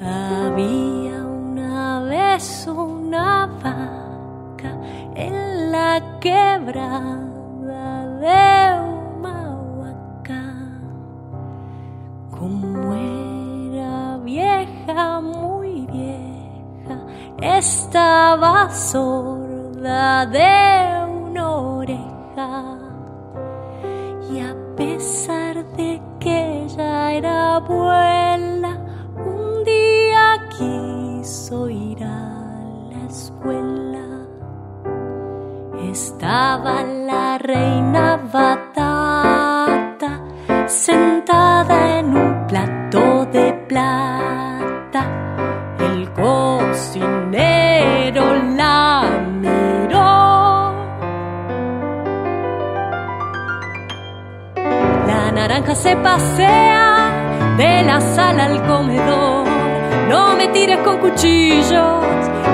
[SPEAKER 5] Había una vez una vaca en la quebrada de Humahuacán. Como era vieja, estaba sorda de una oreja. Y a pesar de que ella era abuela, un día quiso ir a la escuela. Estaba la reina batata sentada en un plato de plata. Cocinero la miró. La naranja se pasea de la sala al comedor. No me tires con cuchillos,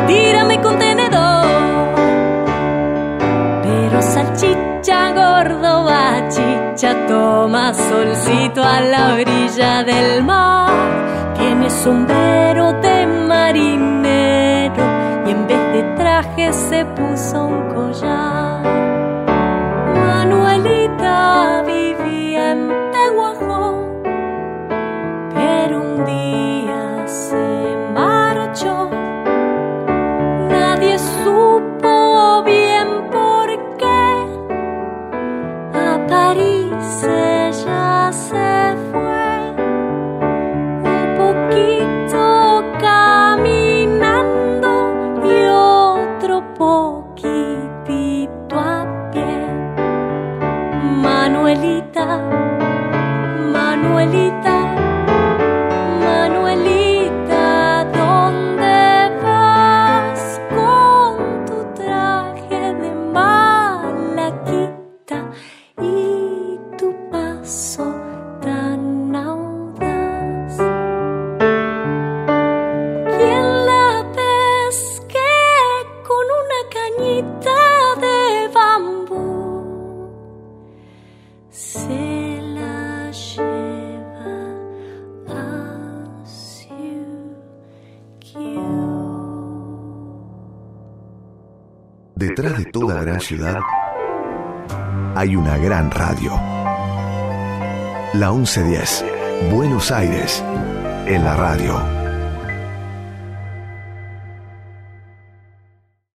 [SPEAKER 5] tírame con tenedor. Pero salchicha gordo bachicha toma solcito a la orilla del mar. Tiene sombrero de marinero traje se puso un collar.
[SPEAKER 1] Hay una gran radio. La 1110, Buenos Aires, en la radio.